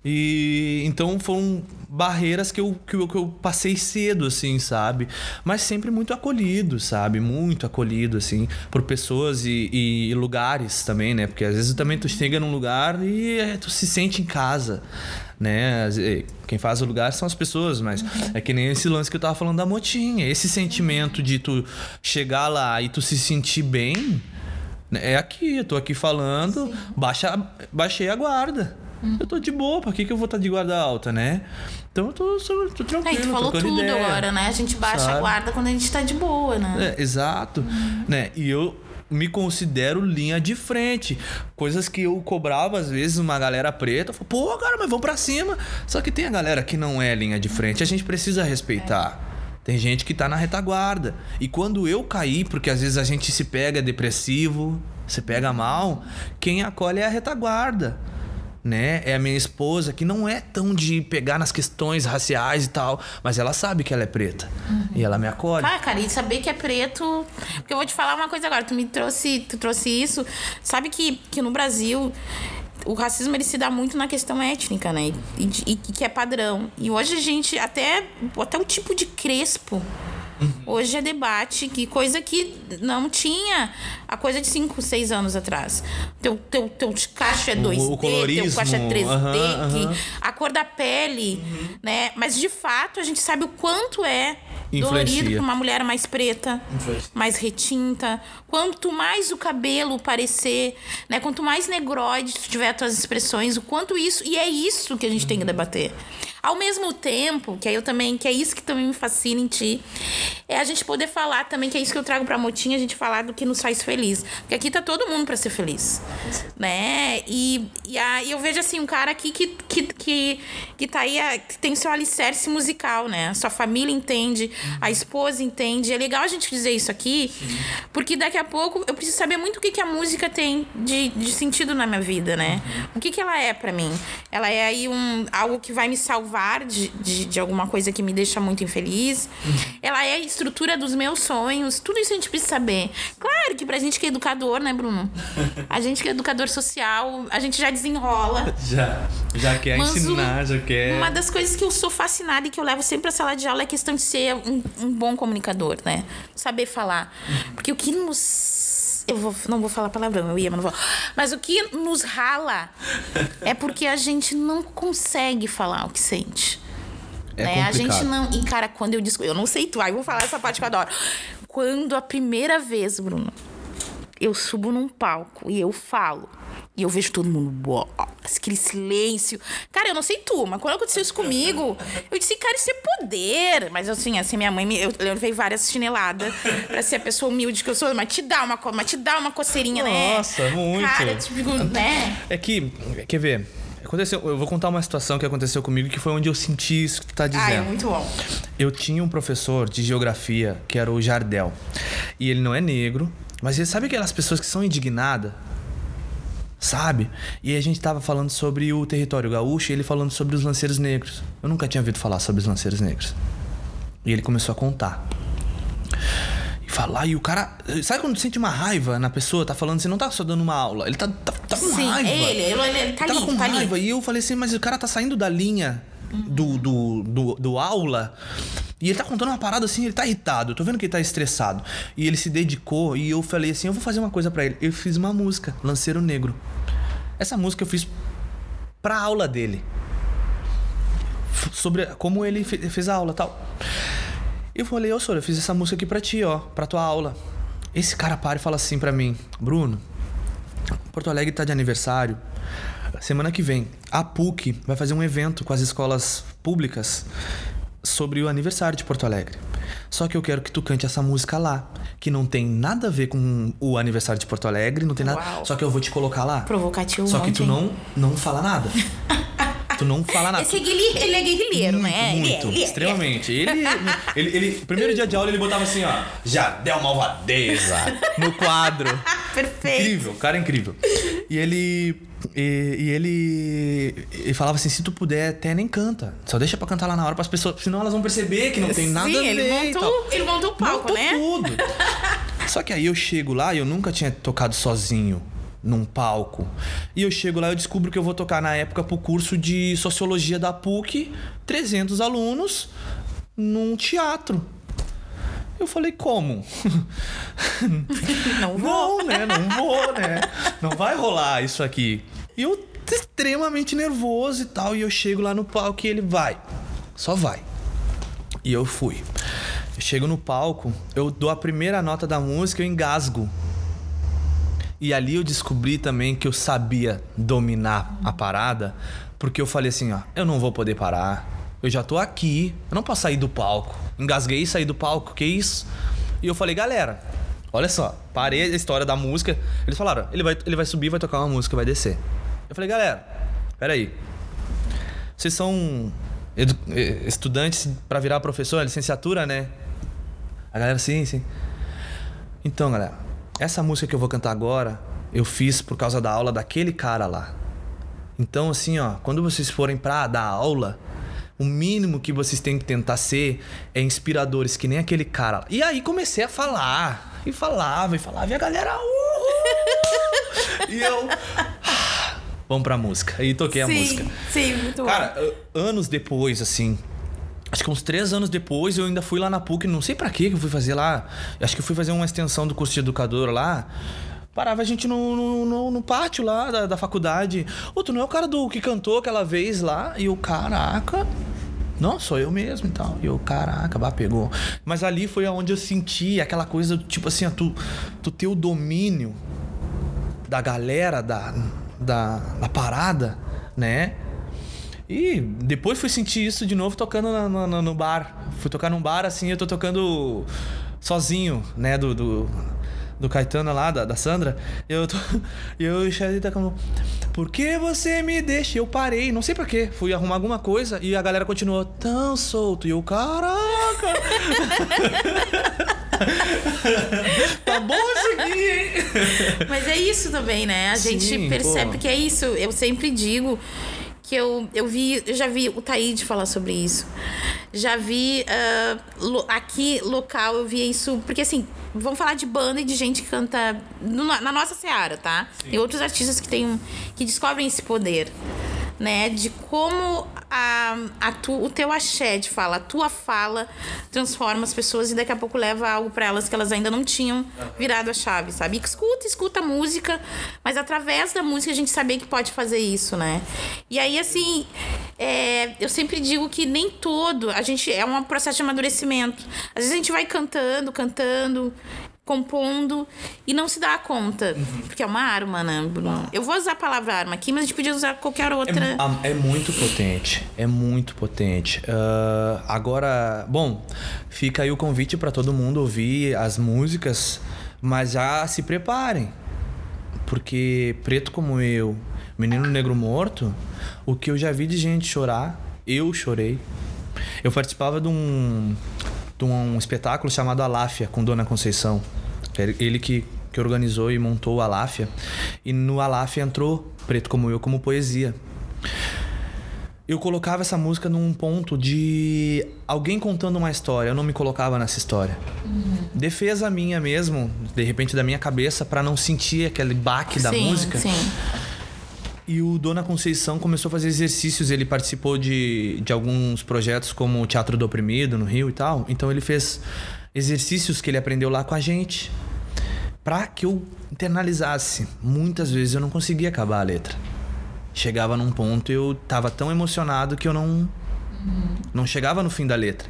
E então foram barreiras que eu, que eu, que eu passei cedo, assim, sabe? Mas sempre muito acolhido, sabe? Muito acolhido, assim, por pessoas e, e lugares também, né? Porque às vezes também tu chega num lugar e é, tu se sente em casa, né? Quem faz o lugar são as pessoas, mas uhum. é que nem esse lance que eu tava falando da motinha. Esse sentimento de tu chegar lá e tu se sentir bem. Né? É aqui, eu tô aqui falando, baixa, baixei a guarda. Uhum. Eu tô de boa, pra que, que eu vou estar tá de guarda alta, né? Então eu tô, tô, tô tranquilo. A gente falou tudo ideia, agora, né? A gente baixa sabe? a guarda quando a gente tá de boa, né? É, exato. Uhum. Né? E eu me considero linha de frente. Coisas que eu cobrava, às vezes, uma galera preta. Falo, Pô, cara, mas vamos pra cima. Só que tem a galera que não é linha de frente. A gente precisa respeitar. É. Tem gente que tá na retaguarda. E quando eu caí, porque às vezes a gente se pega depressivo, se pega mal, quem acolhe é a retaguarda né? É a minha esposa, que não é tão de pegar nas questões raciais e tal, mas ela sabe que ela é preta. Uhum. E ela me acolhe. Ah, cara, e saber que é preto. Porque eu vou te falar uma coisa agora, tu me trouxe, tu trouxe isso. Sabe que, que no Brasil o racismo ele se dá muito na questão étnica, né? E, e, e que é padrão. E hoje a gente, até, até o tipo de crespo Hoje é debate, que coisa que não tinha a coisa de 5, 6 anos atrás. Teu, teu, teu cacho é 2D, o, o teu cacho é 3D, uhum, uhum. a cor da pele, uhum. né? Mas de fato a gente sabe o quanto é dolorido para uma mulher mais preta, Influencia. mais retinta. Quanto mais o cabelo parecer, né? Quanto mais negroide tiver as tuas expressões, o quanto isso. E é isso que a gente tem que debater. Ao mesmo tempo, que aí eu também, que é isso que também me fascina em ti, é a gente poder falar também, que é isso que eu trago pra Motinha, a gente falar do que nos faz feliz. Porque aqui tá todo mundo para ser feliz. Né? E, e aí eu vejo assim, um cara aqui que, que, que, que tá aí, que tem seu alicerce musical, né? Sua família entende, a esposa entende. É legal a gente dizer isso aqui, porque daqui a pouco eu preciso saber muito o que, que a música tem de, de sentido na minha vida, né? O que, que ela é para mim? Ela é aí um, algo que vai me salvar de, de, de, alguma coisa que me deixa muito infeliz. Ela é estrutura dos meus sonhos. Tudo isso a gente precisa saber. Claro que pra gente que é educador, né, Bruno? A gente que é educador social, a gente já desenrola. Já. Já quer Mas ensinar, já quer. Uma das coisas que eu sou fascinada e que eu levo sempre pra sala de aula é a questão de ser um, um bom comunicador, né? Saber falar. Porque o que nos eu vou, não vou falar palavrão, eu ia, mas não vou. Mas o que nos rala é porque a gente não consegue falar o que sente. É né? A gente não. E, cara, quando eu disco. Eu não sei tu, aí vou falar essa parte que eu adoro. Quando a primeira vez, Bruno, eu subo num palco e eu falo. E eu vejo todo mundo, aquele silêncio. Cara, eu não sei tu, mas quando aconteceu isso comigo, eu disse, cara, isso é poder. Mas assim, assim, minha mãe, me, eu levei várias chineladas pra ser a pessoa humilde que eu sou, mas te dá uma, mas te dá uma coceirinha, Nossa, né? Nossa, muito. Cara, tipo, né? É que, quer ver, Aconteceu, eu vou contar uma situação que aconteceu comigo que foi onde eu senti isso que tu tá dizendo. Ah, é muito bom. Eu tinha um professor de geografia que era o Jardel. E ele não é negro, mas ele sabe aquelas pessoas que são indignadas? Sabe? E a gente tava falando sobre o território gaúcho e ele falando sobre os lanceiros negros. Eu nunca tinha ouvido falar sobre os lanceiros negros. E ele começou a contar falar e o cara. Sabe quando sente uma raiva na pessoa? Tá falando, você não tá só dando uma aula, ele tá, tá, tá com Sim, raiva. Ele, ele, ele, tá ele ali, com tá raiva. ali. E eu falei assim, mas o cara tá saindo da linha do, do, do, do aula. E ele tá contando uma parada assim, ele tá irritado. Eu tô vendo que ele tá estressado. E ele se dedicou e eu falei assim: eu vou fazer uma coisa para ele. Eu fiz uma música, Lanceiro Negro. Essa música eu fiz pra aula dele. Sobre como ele fez a aula tal. Eu falei, ô senhor, eu fiz essa música aqui pra ti, ó, pra tua aula. Esse cara para e fala assim pra mim, Bruno, Porto Alegre tá de aniversário. Semana que vem, a PUC vai fazer um evento com as escolas públicas sobre o aniversário de Porto Alegre. Só que eu quero que tu cante essa música lá, que não tem nada a ver com o aniversário de Porto Alegre, não tem nada. Uau. Só que eu vou te colocar lá. Provocativo. Só que tu não não fala nada. tu não fala nada. Esse guerrilheiro, ele é guerrilheiro, muito, né? Muito, ele é, é. extremamente. Ele, ele, ele, primeiro dia de aula, ele botava assim, ó. Já deu malvadeza no quadro. Perfeito. Incrível, o cara é incrível. E ele. E, e ele, ele falava assim: se tu puder, até nem canta. Só deixa pra cantar lá na hora pras pessoas, senão elas vão perceber que não tem nada Sim, a ver. ele montou, ele montou o palco, Montou né? tudo. Só que aí eu chego lá e eu nunca tinha tocado sozinho num palco. E eu chego lá e eu descubro que eu vou tocar na época pro curso de sociologia da PUC, 300 alunos num teatro. Eu falei, como? Não vou. Não, né? Não vou, né? Não vai rolar isso aqui. E eu extremamente nervoso e tal. E eu chego lá no palco e ele vai. Só vai. E eu fui. Eu chego no palco, eu dou a primeira nota da música, eu engasgo. E ali eu descobri também que eu sabia dominar a parada, porque eu falei assim, ó, eu não vou poder parar. Eu já tô aqui, eu não posso sair do palco. Engasguei e saí do palco, que isso? E eu falei, galera, olha só, parei a história da música. Eles falaram, ele vai, ele vai subir, vai tocar uma música, vai descer. Eu falei, galera, peraí. Vocês são estudantes para virar professor, licenciatura, né? A galera, sim, sim. Então, galera, essa música que eu vou cantar agora, eu fiz por causa da aula daquele cara lá. Então, assim, ó, quando vocês forem pra dar aula, o mínimo que vocês têm que tentar ser é inspiradores, que nem aquele cara. lá. E aí comecei a falar. E falava, e falava, e a galera. "Uhul!" e eu. "Ah, Vamos pra música. E toquei a sim, música. sim, muito Cara, a- anos depois, assim. Acho que uns três anos depois eu ainda fui lá na PUC, não sei quê que eu fui fazer lá. Acho que eu fui fazer uma extensão do curso de educador lá. Parava a gente no, no, no- no pátio lá da, da faculdade. Ô, tu não é o cara do que cantou aquela vez lá? E o caraca. Não, sou eu mesmo e tal. E eu, caraca, bah, pegou. Mas ali foi onde eu senti aquela coisa, tipo assim, tu, tu ter o domínio da galera, da, da, da parada, né? E depois fui sentir isso de novo tocando na- na- na- no bar. Fui tocar num bar assim, eu tô tocando sozinho, né? Do, do, do Caetano lá, da, da Sandra. Eu tô. E eu e o Xavier tocando. Por que você me deixa? Eu parei, não sei pra quê. Fui arrumar alguma coisa e a galera continuou tão solto. E eu, caraca! tá bom isso aqui, hein? Mas é isso também, né? A gente Sim, percebe pô. que é isso. Eu sempre digo que eu, eu vi, eu já vi o Taíde falar sobre isso. Já vi lo- aqui local, eu vi isso, porque assim, vamos falar de banda e de gente que canta no- na nossa seara, tá? Tem outros artistas que tem que descobrem esse poder. Né, de como a, a tu, o teu axé de fala, a tua fala transforma as pessoas e daqui a pouco leva algo para elas que elas ainda não tinham virado a chave, sabe? Escuta, escuta a música, mas através da música a gente saber que pode fazer isso, né? E aí, assim, é, eu sempre digo que nem todo, a gente é um processo de amadurecimento. Às vezes a gente vai cantando, cantando, compondo e não se dá conta. Porque é uma arma, né, Bruno? Eu vou usar a palavra arma aqui, mas a gente podia usar qualquer outra. É, é muito potente. É muito potente. Ah, agora, bom, fica aí o convite para todo mundo ouvir as músicas, mas já se preparem. Porque preto como eu, Menino Negro Morto, o que eu já vi de gente chorar, eu chorei. Eu participava de um, um espetáculo chamado Aláfia, com Dona Conceição. Ele que, que organizou e montou a Aláfia. E no Aláfia entrou Preto Como Eu como poesia eu colocava essa música num ponto de alguém contando uma história. Eu não me colocava nessa história. Uhum. Defesa minha mesmo, de repente da minha cabeça, para não sentir aquele baque da sim, música. Sim. E o Dona Conceição começou a fazer exercícios. Ele participou de, de alguns projetos como o Teatro do Oprimido no Rio e tal. Então ele fez exercícios que ele aprendeu lá com a gente. Pra que eu internalizasse. Muitas vezes eu não conseguia acabar a letra chegava num ponto eu tava tão emocionado que eu não não chegava no fim da letra.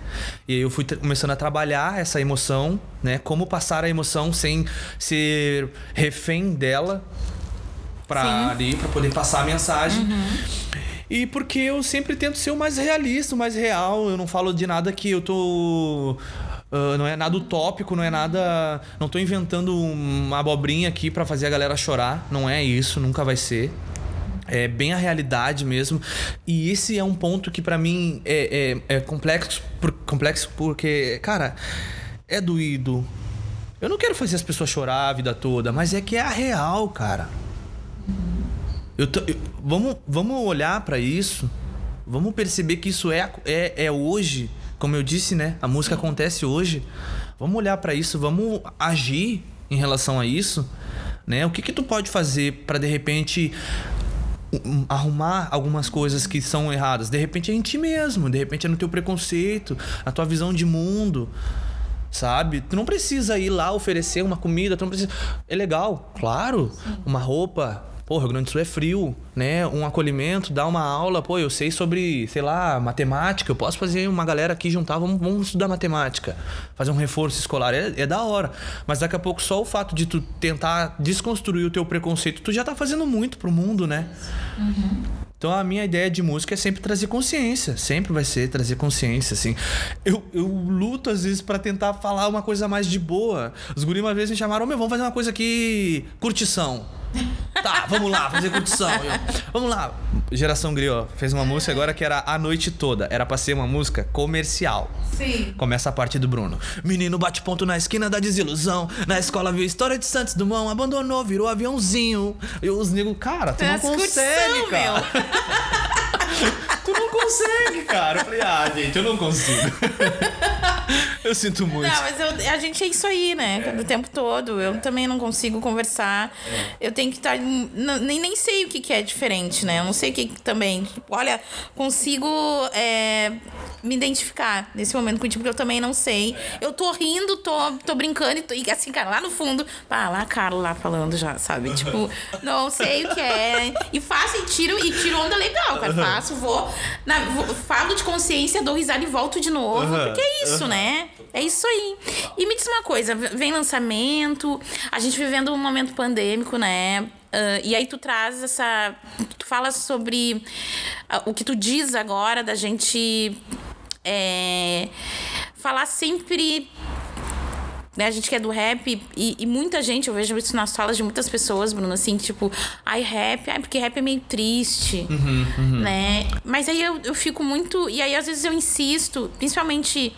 E aí eu fui começando a trabalhar essa emoção, né? Como passar a emoção sem ser refém dela para ali para poder passar a mensagem. Uhum. E porque eu sempre tento ser o mais realista, o mais real. Eu não falo de nada que eu tô Uh, não é nada utópico, não é nada. Não tô inventando uma abobrinha aqui para fazer a galera chorar. Não é isso, nunca vai ser é bem a realidade mesmo. E esse é um ponto que para mim é, é, é, complexo, por, complexo porque, cara, é doído. Eu não quero fazer as pessoas chorar a vida toda, mas é que é a real, cara. Eu, eu vamos, vamos olhar para isso, vamos perceber que isso é, é, é hoje, como eu disse, né? A música acontece hoje. Vamos olhar para isso, vamos agir em relação a isso, né? O que que tu pode fazer para de repente arrumar algumas coisas que são erradas. De repente é em ti mesmo, de repente é no teu preconceito, na tua visão de mundo. Sabe? Tu não precisa ir lá oferecer uma comida, tu não precisa. É legal, claro. Sim. Uma roupa, Pô, Rio Grande do Sul é frio, né? Um acolhimento, dar uma aula, pô, eu sei sobre, sei lá, matemática, eu posso fazer uma galera aqui juntar, vamos, vamos estudar matemática, fazer um reforço escolar, é, é, da hora. Mas daqui a pouco só o fato de tu tentar desconstruir o teu preconceito, tu já tá fazendo muito pro mundo, né? Uhum. Então a minha ideia de música é sempre trazer consciência, sempre vai ser trazer consciência, assim. Eu, eu luto às vezes para tentar falar uma coisa mais de boa. Os guris uma vez me chamaram, meu, vamos fazer uma coisa aqui, curtição. Tá, vamos lá, fazer curtição. Vamos lá. Geração Griot fez uma música agora que era A Noite Toda. Era pra ser uma música comercial. Sim. Começa a parte do Bruno. Menino bate ponto na esquina da desilusão. Na escola viu história de Santos Dumont. Abandonou, virou aviãozinho. E os negros, cara, tu não consegue, cara. tu não consegue, cara. Eu falei, ah, gente, eu não consigo. eu sinto muito. Não, mas eu, a gente é isso aí, né? É. O tempo todo. Eu também não consigo conversar. É. Eu tenho que estar. Nem, nem sei o que, que é diferente, né? Eu não sei o que, que também. Olha, consigo é, me identificar nesse momento contigo, porque eu também não sei. Eu tô rindo, tô, tô brincando e, tô, e assim, cara, lá no fundo. Ah, lá a Carla lá falando já, sabe? Tipo, não sei o que é. E faço e tiro, e tiro onda legal, cara. Faço, vou, na, vou falo de consciência, dou risada e volto de novo. Porque é isso, né? É isso aí. E me diz uma coisa: vem lançamento, a gente vivendo um momento pandêmico, né? Uh, e aí tu traz essa. Tu fala sobre uh, o que tu diz agora da gente é, falar sempre né? A gente que é do rap e, e, muita gente, eu vejo isso nas falas de muitas pessoas, Bruno, assim, tipo, ai, rap, ai, porque rap é meio triste, uhum, uhum. né? Mas aí eu, eu fico muito. E aí às vezes eu insisto, principalmente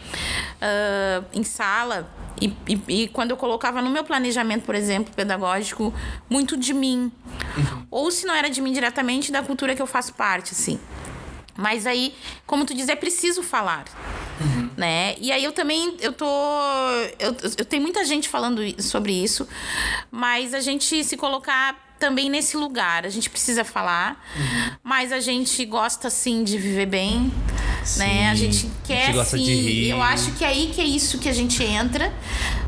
uh, em sala, e, e, e, quando eu colocava no meu planejamento, por exemplo, pedagógico, muito de mim. Uhum. Ou se não era de mim diretamente, da cultura que eu faço parte, assim. Mas aí, como tu diz, é preciso falar. Uhum. Né? E aí eu também, eu tô. Eu, eu tenho muita gente falando sobre isso, mas a gente se colocar também nesse lugar. A gente precisa falar, uhum. mas a gente gosta sim de viver bem. Sim, né? A gente quer a gente sim. Eu acho que é aí que é isso que a gente entra.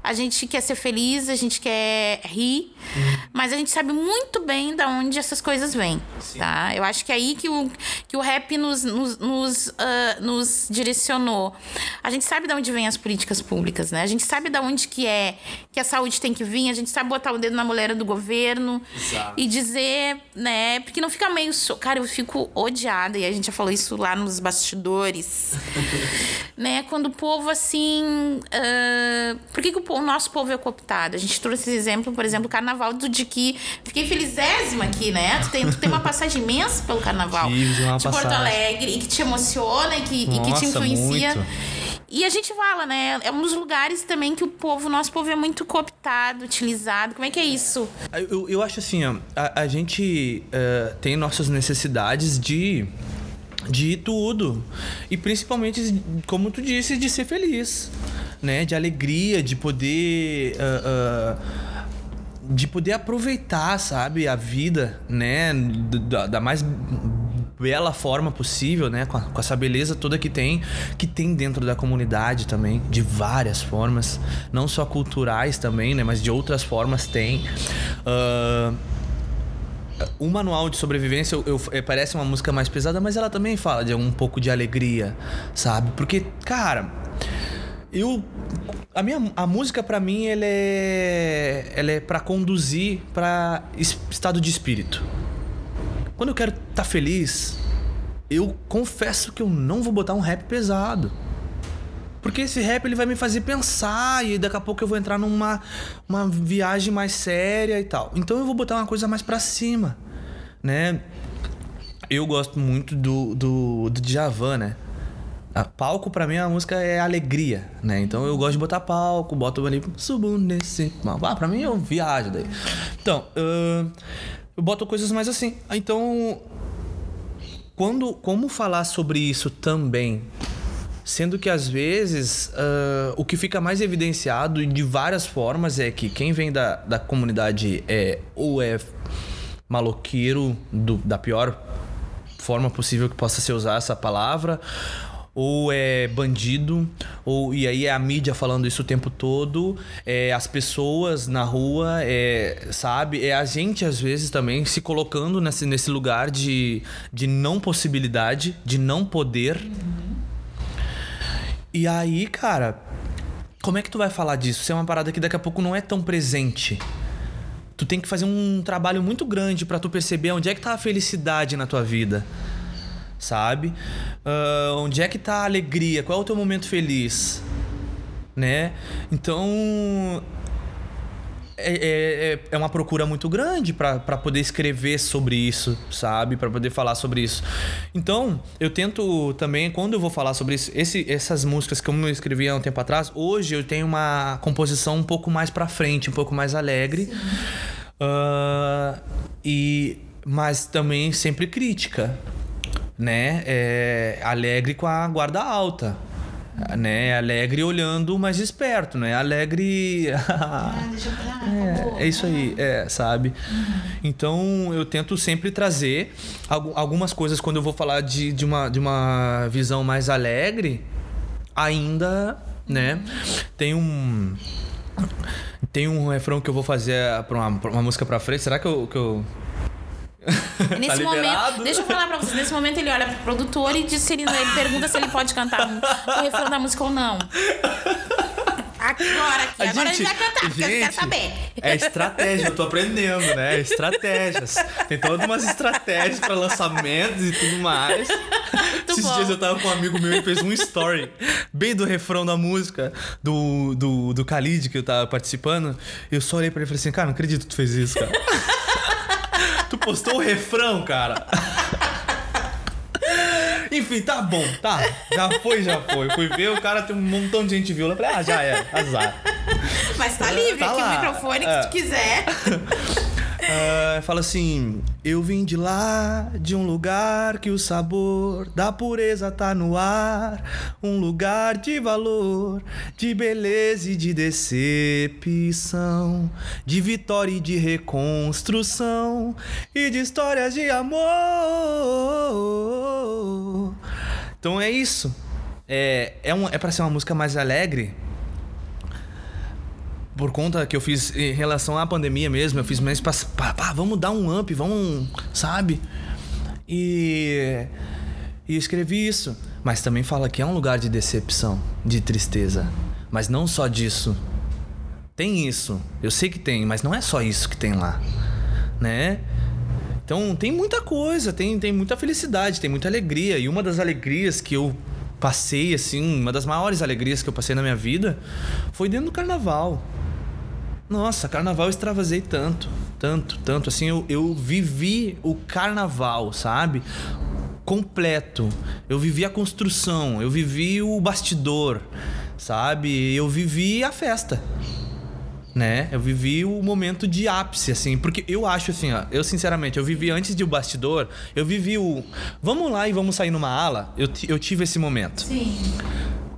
A gente quer ser feliz, a gente quer rir, uhum. mas a gente sabe muito bem de onde essas coisas vêm, tá? Eu acho que é aí que o, que o rap nos, nos, nos, uh, nos direcionou. A gente sabe de onde vêm as políticas públicas, né? A gente sabe de onde que é que a saúde tem que vir, a gente sabe botar o dedo na mulher do governo Exato. e dizer, né? Porque não fica meio... So... Cara, eu fico odiada, e a gente já falou isso lá nos bastidores, né? Quando o povo, assim... Uh... Por que, que o povo o nosso povo é cooptado. A gente trouxe esse exemplo, por exemplo, o carnaval do de que fiquei felizésima aqui, né? Tu tem, tu tem uma passagem imensa pelo carnaval Tive uma de Porto passagem. Alegre e que te emociona e que, e que te Nossa, influencia. muito. E a gente fala, né? É um dos lugares também que o povo, nosso povo é muito cooptado, utilizado. Como é que é isso? Eu, eu acho assim, ó, a, a gente eh, tem nossas necessidades de de tudo e principalmente como tu disse de ser feliz né de alegria de poder ah, ah, de poder aproveitar sabe a vida né da, da mais bela forma possível né com, a- com essa beleza toda que tem que tem dentro da comunidade também de várias formas não só culturais também né mas de outras formas tem Ah, o manual de sobrevivência eu, eu- é, parece uma música mais pesada, mas ela também fala de um pouco de alegria, sabe? Porque, cara, eu a minha a música pra mim ela é ela é para conduzir es- estado de espírito. Quando eu quero estar feliz, eu confesso que eu não vou botar um rap pesado. Porque esse rap ele vai me fazer pensar e daqui a pouco eu vou entrar numa uma viagem mais séria e tal. Então eu vou botar uma coisa mais pra cima, né? Eu gosto muito do, do, do Djavan, né? A palco pra mim a música é alegria, né? Então eu gosto de botar palco, boto ali, subo nesse. Ah, pra mim eu viajo daí. Então, ahn, eu boto coisas mais assim. Então, quando, como falar sobre isso também? Sendo que às vezes ah, o que fica mais evidenciado de várias formas é que quem vem da, da comunidade é ou é maloqueiro do- da pior forma possível que possa ser usar essa palavra, ou é bandido, ou e aí é a mídia falando isso o tempo todo, é as pessoas na rua, é, sabe? É a gente às vezes também se colocando nesse, nesse lugar de, de não possibilidade, de não poder. E aí, cara, como é que tu vai falar disso? Isso é uma parada que daqui a pouco não é tão presente. Tu tem que fazer um trabalho muito grande pra tu perceber onde é que tá a felicidade na tua vida. Sabe? Ah, onde é que tá a alegria? Qual é o teu momento feliz? Né? Então. É, é, é- é uma procura muito grande pra pra poder escrever sobre isso, sabe? Pra poder falar sobre isso. Então, eu tento também, quando eu vou falar sobre isso, esse, essas músicas que eu escrevi há um tempo atrás, hoje eu tenho uma composição um pouco mais pra frente, um pouco mais alegre. Ah, e, mas também sempre crítica, né? É, alegre com a guarda alta. Né? Alegre olhando mais esperto, né? Alegre. deixa eu falar. É, é isso aí, é, sabe? Então eu tento sempre trazer algu- algumas coisas quando eu vou falar de, de, uma, de uma visão mais alegre, ainda, né? Tem um. Tem um refrão que eu vou fazer pra uma, uma música pra frente. Será que eu. Que eu... Nesse liberado? momento, deixa eu falar pra vocês. Nesse momento ele olha pro produtor e diz se ele, ele pergunta se ele pode cantar o refrão da música ou não. Agora aqui, A agora gente- ele vai cantar, porque eu quero gente, saber. É estratégia, eu tô aprendendo, né? Estratégias. Tem todas umas estratégias pra lançamentos e tudo mais. Esses bom. dias eu tava com um amigo meu e fez um story bem do refrão da música do, do, do Khalid que eu tava participando. Eu só olhei pra ele e falei assim, cara, não acredito que tu fez isso, cara. Tu postou o refrão, cara. Enfim, tá bom, tá. Já foi, já foi. Fui ver, o cara tem um montão de gente viu. Eu falei, ah, já é, azar. Mas tá livre Tá aqui lá. o microfone que É. tu quiser. Ah, fala assim: Eu vim de lá, de um lugar que o sabor da pureza tá no ar. Um lugar de valor, de beleza e de decepção. De vitória e de reconstrução. E de histórias de amor. Então é isso. É, é, um, é pra ser uma música mais alegre por conta que eu fiz em relação à pandemia mesmo, eu fiz mais pra, pá, vamos dar um up, vamos, sabe? E, e escrevi isso. Mas também fala que é um lugar de decepção, de tristeza. Mas não só disso. Tem isso. Eu sei que tem, mas não é só isso que tem lá. Né? Então tem muita coisa, tem, tem muita felicidade, tem muita alegria. E uma das alegrias que eu passei, assim, uma das maiores alegrias que eu passei na minha vida foi dentro do carnaval. Nossa, carnaval eu extravasei tanto, tanto, tanto. Assim, eu, eu vivi o carnaval, sabe? Completo. Eu vivi a construção, eu vivi o bastidor, sabe? Eu vivi a festa né? Eu vivi o momento de ápice, assim, porque eu acho assim, ó, eu sinceramente, eu vivi antes de o bastidor, eu vivi o vamos lá e vamos sair numa ala, eu, eu tive esse momento. Sim.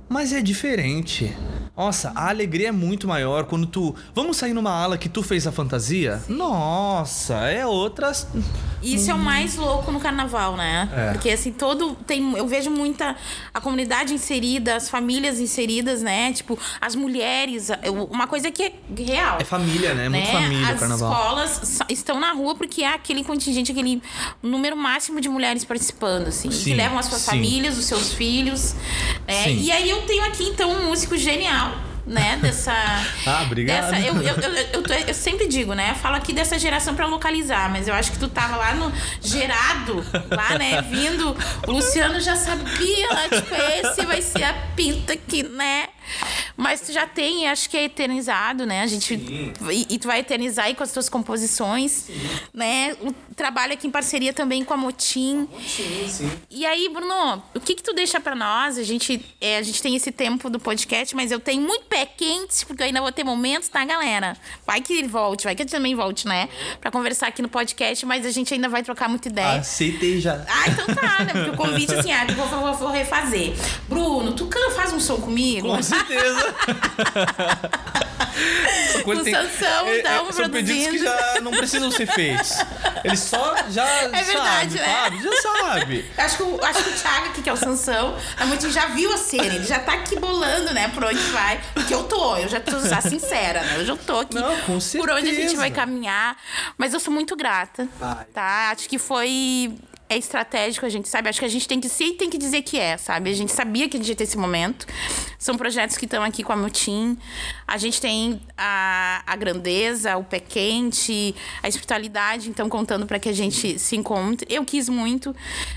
Mas é diferente. Nossa, a alegria é muito maior quando tu. Vamos sair numa ala que tu fez a fantasia? Sim. Nossa, é outras. Isso é o mais louco no carnaval, né? É. Porque assim, todo. Tem, eu vejo muita. A comunidade inserida, as famílias inseridas, né? Tipo, as mulheres. Uma coisa que é real. É família, né? É muito né? família as o carnaval. As escolas estão na rua porque é aquele contingente, aquele número máximo de mulheres participando, assim. Sim, que levam as suas sim. famílias, os seus filhos. Né? E aí eu tenho aqui, então, um músico genial né, dessa. Ah, obrigado. Dessa, eu, eu, eu, eu, eu sempre digo, né? Eu falo aqui dessa geração pra localizar, mas eu acho que tu tava lá no. gerado, lá, né? Vindo. O Luciano já sabia, né? Tipo, esse vai ser a pinta aqui, né? Mas tu já tem, acho que é eternizado, né? A gente. E, e tu vai eternizar aí com as tuas composições, né? O trabalho aqui em parceria também com a Motim. Sim, sim. E aí, Bruno, o que que tu deixa pra nós? A gente, é, a gente tem esse tempo do podcast, mas eu tenho muito pé quente, porque eu ainda vou ter momentos, tá, galera? Vai que ele volte, vai que eu também volte, né? Pra conversar aqui no podcast, mas a gente ainda vai trocar muita ideia. Aceitei já. Ah, então tá, né? Porque o convite, assim, ah, eu vou, vou, vou refazer. Bruno, tu faz um som comigo? Com certeza. Essa coisa tem- Sansão, é- é- então, São pedidos que já não precisam ser feitos. Ele só já É verdade, sabe, né? sabe? Já sabe. Acho que, o, acho que o Thiago aqui, que é o Sansão, a Mutim já viu a cena, ele já tá aqui bolando, né, por onde vai. Porque eu tô, eu já tô já sincera, né? Eu já tô aqui Não, com por onde a gente certeza. vai caminhar. Mas eu sou muito grata. Vai. Tá? Acho que foi. É estratégico, a gente sabe. Acho que a gente tem que se tem que dizer que é, sabe? A gente sabia que a gente ia ter esse momento. São projetos que estão aqui com a Mutim. A gente tem a, a grandeza, o pé quente, a espiritualidade, então, contando para que a gente se encontre. Eu quis muito.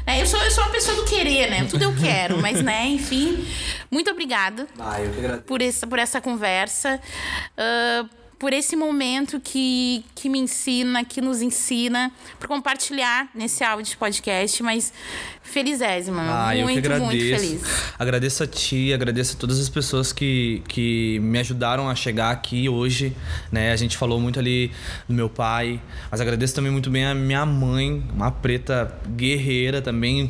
né? Eu, sou, eu sou uma pessoa do querer, né? Tudo eu quero, mas, né, enfim. Muito obrigada Ah, por essa, por essa conversa, ah, por esse momento que, que me ensina, que nos ensina, por compartilhar nesse áudio de podcast, mas felizésima, Ah, eu que muito, agradeço. muito feliz. Agradeço a ti, agradeço a todas as pessoas que, que me ajudaram a chegar aqui hoje, né? A gente falou muito ali do meu pai, mas agradeço também muito bem a minha mãe, uma preta guerreira também,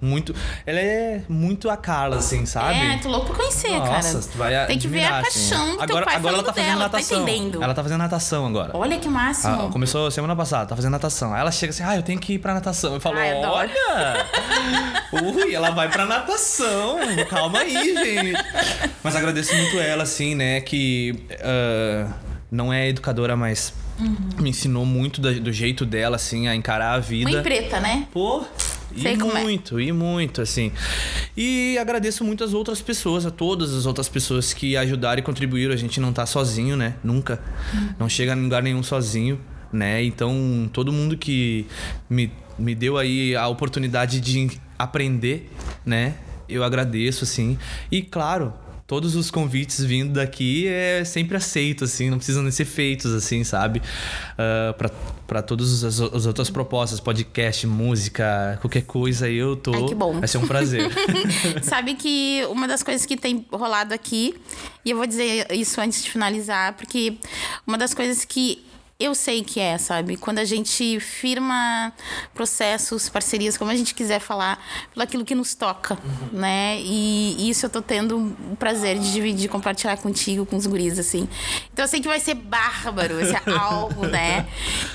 muito... Ela é muito a Carla, assim, sabe? É, tô louco pra conhecer, Nossa, cara. tu vai Tem que ver a assim. paixão do teu agora, pai agora ela tá fazendo dela, natação. tá entendendo? ela tá fazendo natação agora. Olha que máximo. Ah, começou semana passada, tá fazendo natação. Aí ela chega assim, ah, eu tenho que ir pra natação. Eu falo, Ai, adoro. olha! Ui, ela vai pra natação. Calma aí, gente. Mas agradeço muito ela, assim, né, que ah, não é educadora, mas Uhum. me ensinou muito da- do jeito dela, assim, a encarar a vida. Mãe preta, né? Pô, Sei e é. muito, e muito, assim. E agradeço muito as outras pessoas, a todas as outras pessoas que ajudaram e contribuíram. A gente não tá sozinho, né? Nunca. Uhum. Não chega em lugar nenhum sozinho, né? Então, todo mundo que me, me deu aí a oportunidade de aprender, né? Eu agradeço, assim. E, claro, todos os convites vindo daqui é sempre aceito, assim, não precisam nem ser feitos, assim, sabe? Ah, pra para todas as, as outras propostas, podcast, música, qualquer coisa, eu tô. Ai, que bom. Vai ser um prazer. Sabe que uma das coisas que tem rolado aqui, e eu vou dizer isso antes de finalizar, porque uma das coisas que eu sei que é, sabe? Quando a gente firma processos, parcerias, como a gente quiser falar, pelo aquilo que nos toca, né? E isso eu tô tendo o prazer de dividir, compartilhar contigo, com os guris, assim. Então eu sei que vai ser bárbaro, ser algo, né?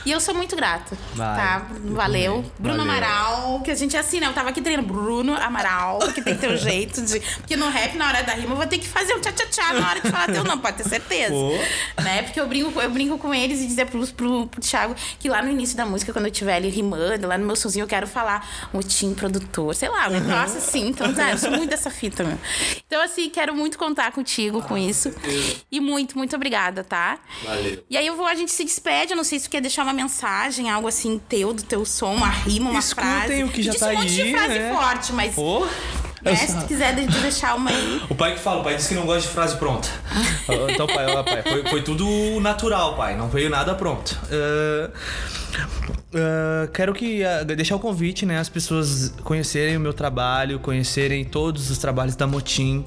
E eu sou muito grata, Vai, tá? eu Valeu. Bruno Valeu. Amaral, que a gente é assim, né? Eu tava aqui treinando Bruno Amaral, que tem um jeito de. Porque no rap, na hora da rima, eu vou ter que fazer um tchá-tchá-tchá na hora de falar teu nome, pode ter certeza. Pô. Né? Porque eu brinco, eu brinco com eles e dizer pro, pro, pro Thiago que lá no início da música, quando eu estiver ali rimando, lá no meu sonzinho, eu quero falar o Tim produtor, sei lá, um negócio assim. Então, né, eu sou muito dessa fita, meu. Então, assim, quero muito contar contigo com isso. E muito, muito obrigada, tá? Valeu. E aí eu vou, a gente se despede, eu não sei se tu quer deixar uma mensagem, algo assim teu, do teu som, uma rima, uma Escutem frase. o que já Disse tá um monte de aí, frase né? forte, mas Pô, Né? Se tu quiser deixar uma aí. O pai que fala, o pai disse que não gosta de frase pronta. então, pai, ó, pai foi, foi, tudo natural, pai. Não veio nada pronto. Uh, uh, quero que uh, deixar o convite, né, as pessoas conhecerem o meu trabalho, conhecerem todos os trabalhos da Motim,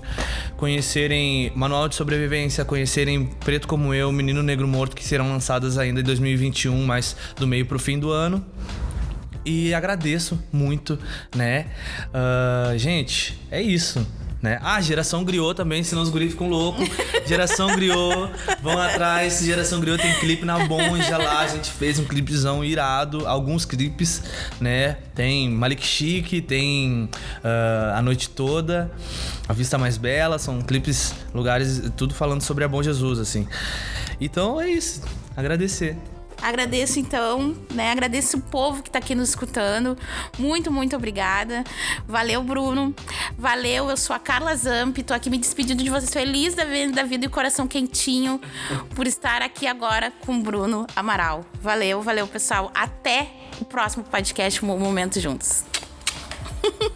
conhecerem Manual de Sobrevivência, conhecerem Preto como eu, Menino Negro Morto, que serão lançadas ainda em 2021, mas do meio pro fim do ano e agradeço muito, né? Uh, gente, é isso. Né? Ah, geração griou também, senão os guris ficam loucos. Geração griou, vão atrás. Geração griou tem clipe na Bonja lá. A gente fez um clipezão irado, alguns clipes, né? Tem Malik Chique, tem uh, A Noite Toda, A Vista Mais Bela. São clipes, lugares, tudo falando sobre a Bom Jesus, assim. Então é isso. Agradecer. Agradeço então, né? Agradeço o povo que tá aqui nos escutando. Muito, muito obrigada. Valeu, Bruno. Valeu, eu sou a Carla Zamp, tô aqui me despedindo de vocês feliz da vida e coração quentinho por estar aqui agora com Bruno Amaral. Valeu, valeu, pessoal. Até o próximo podcast Momento Juntos.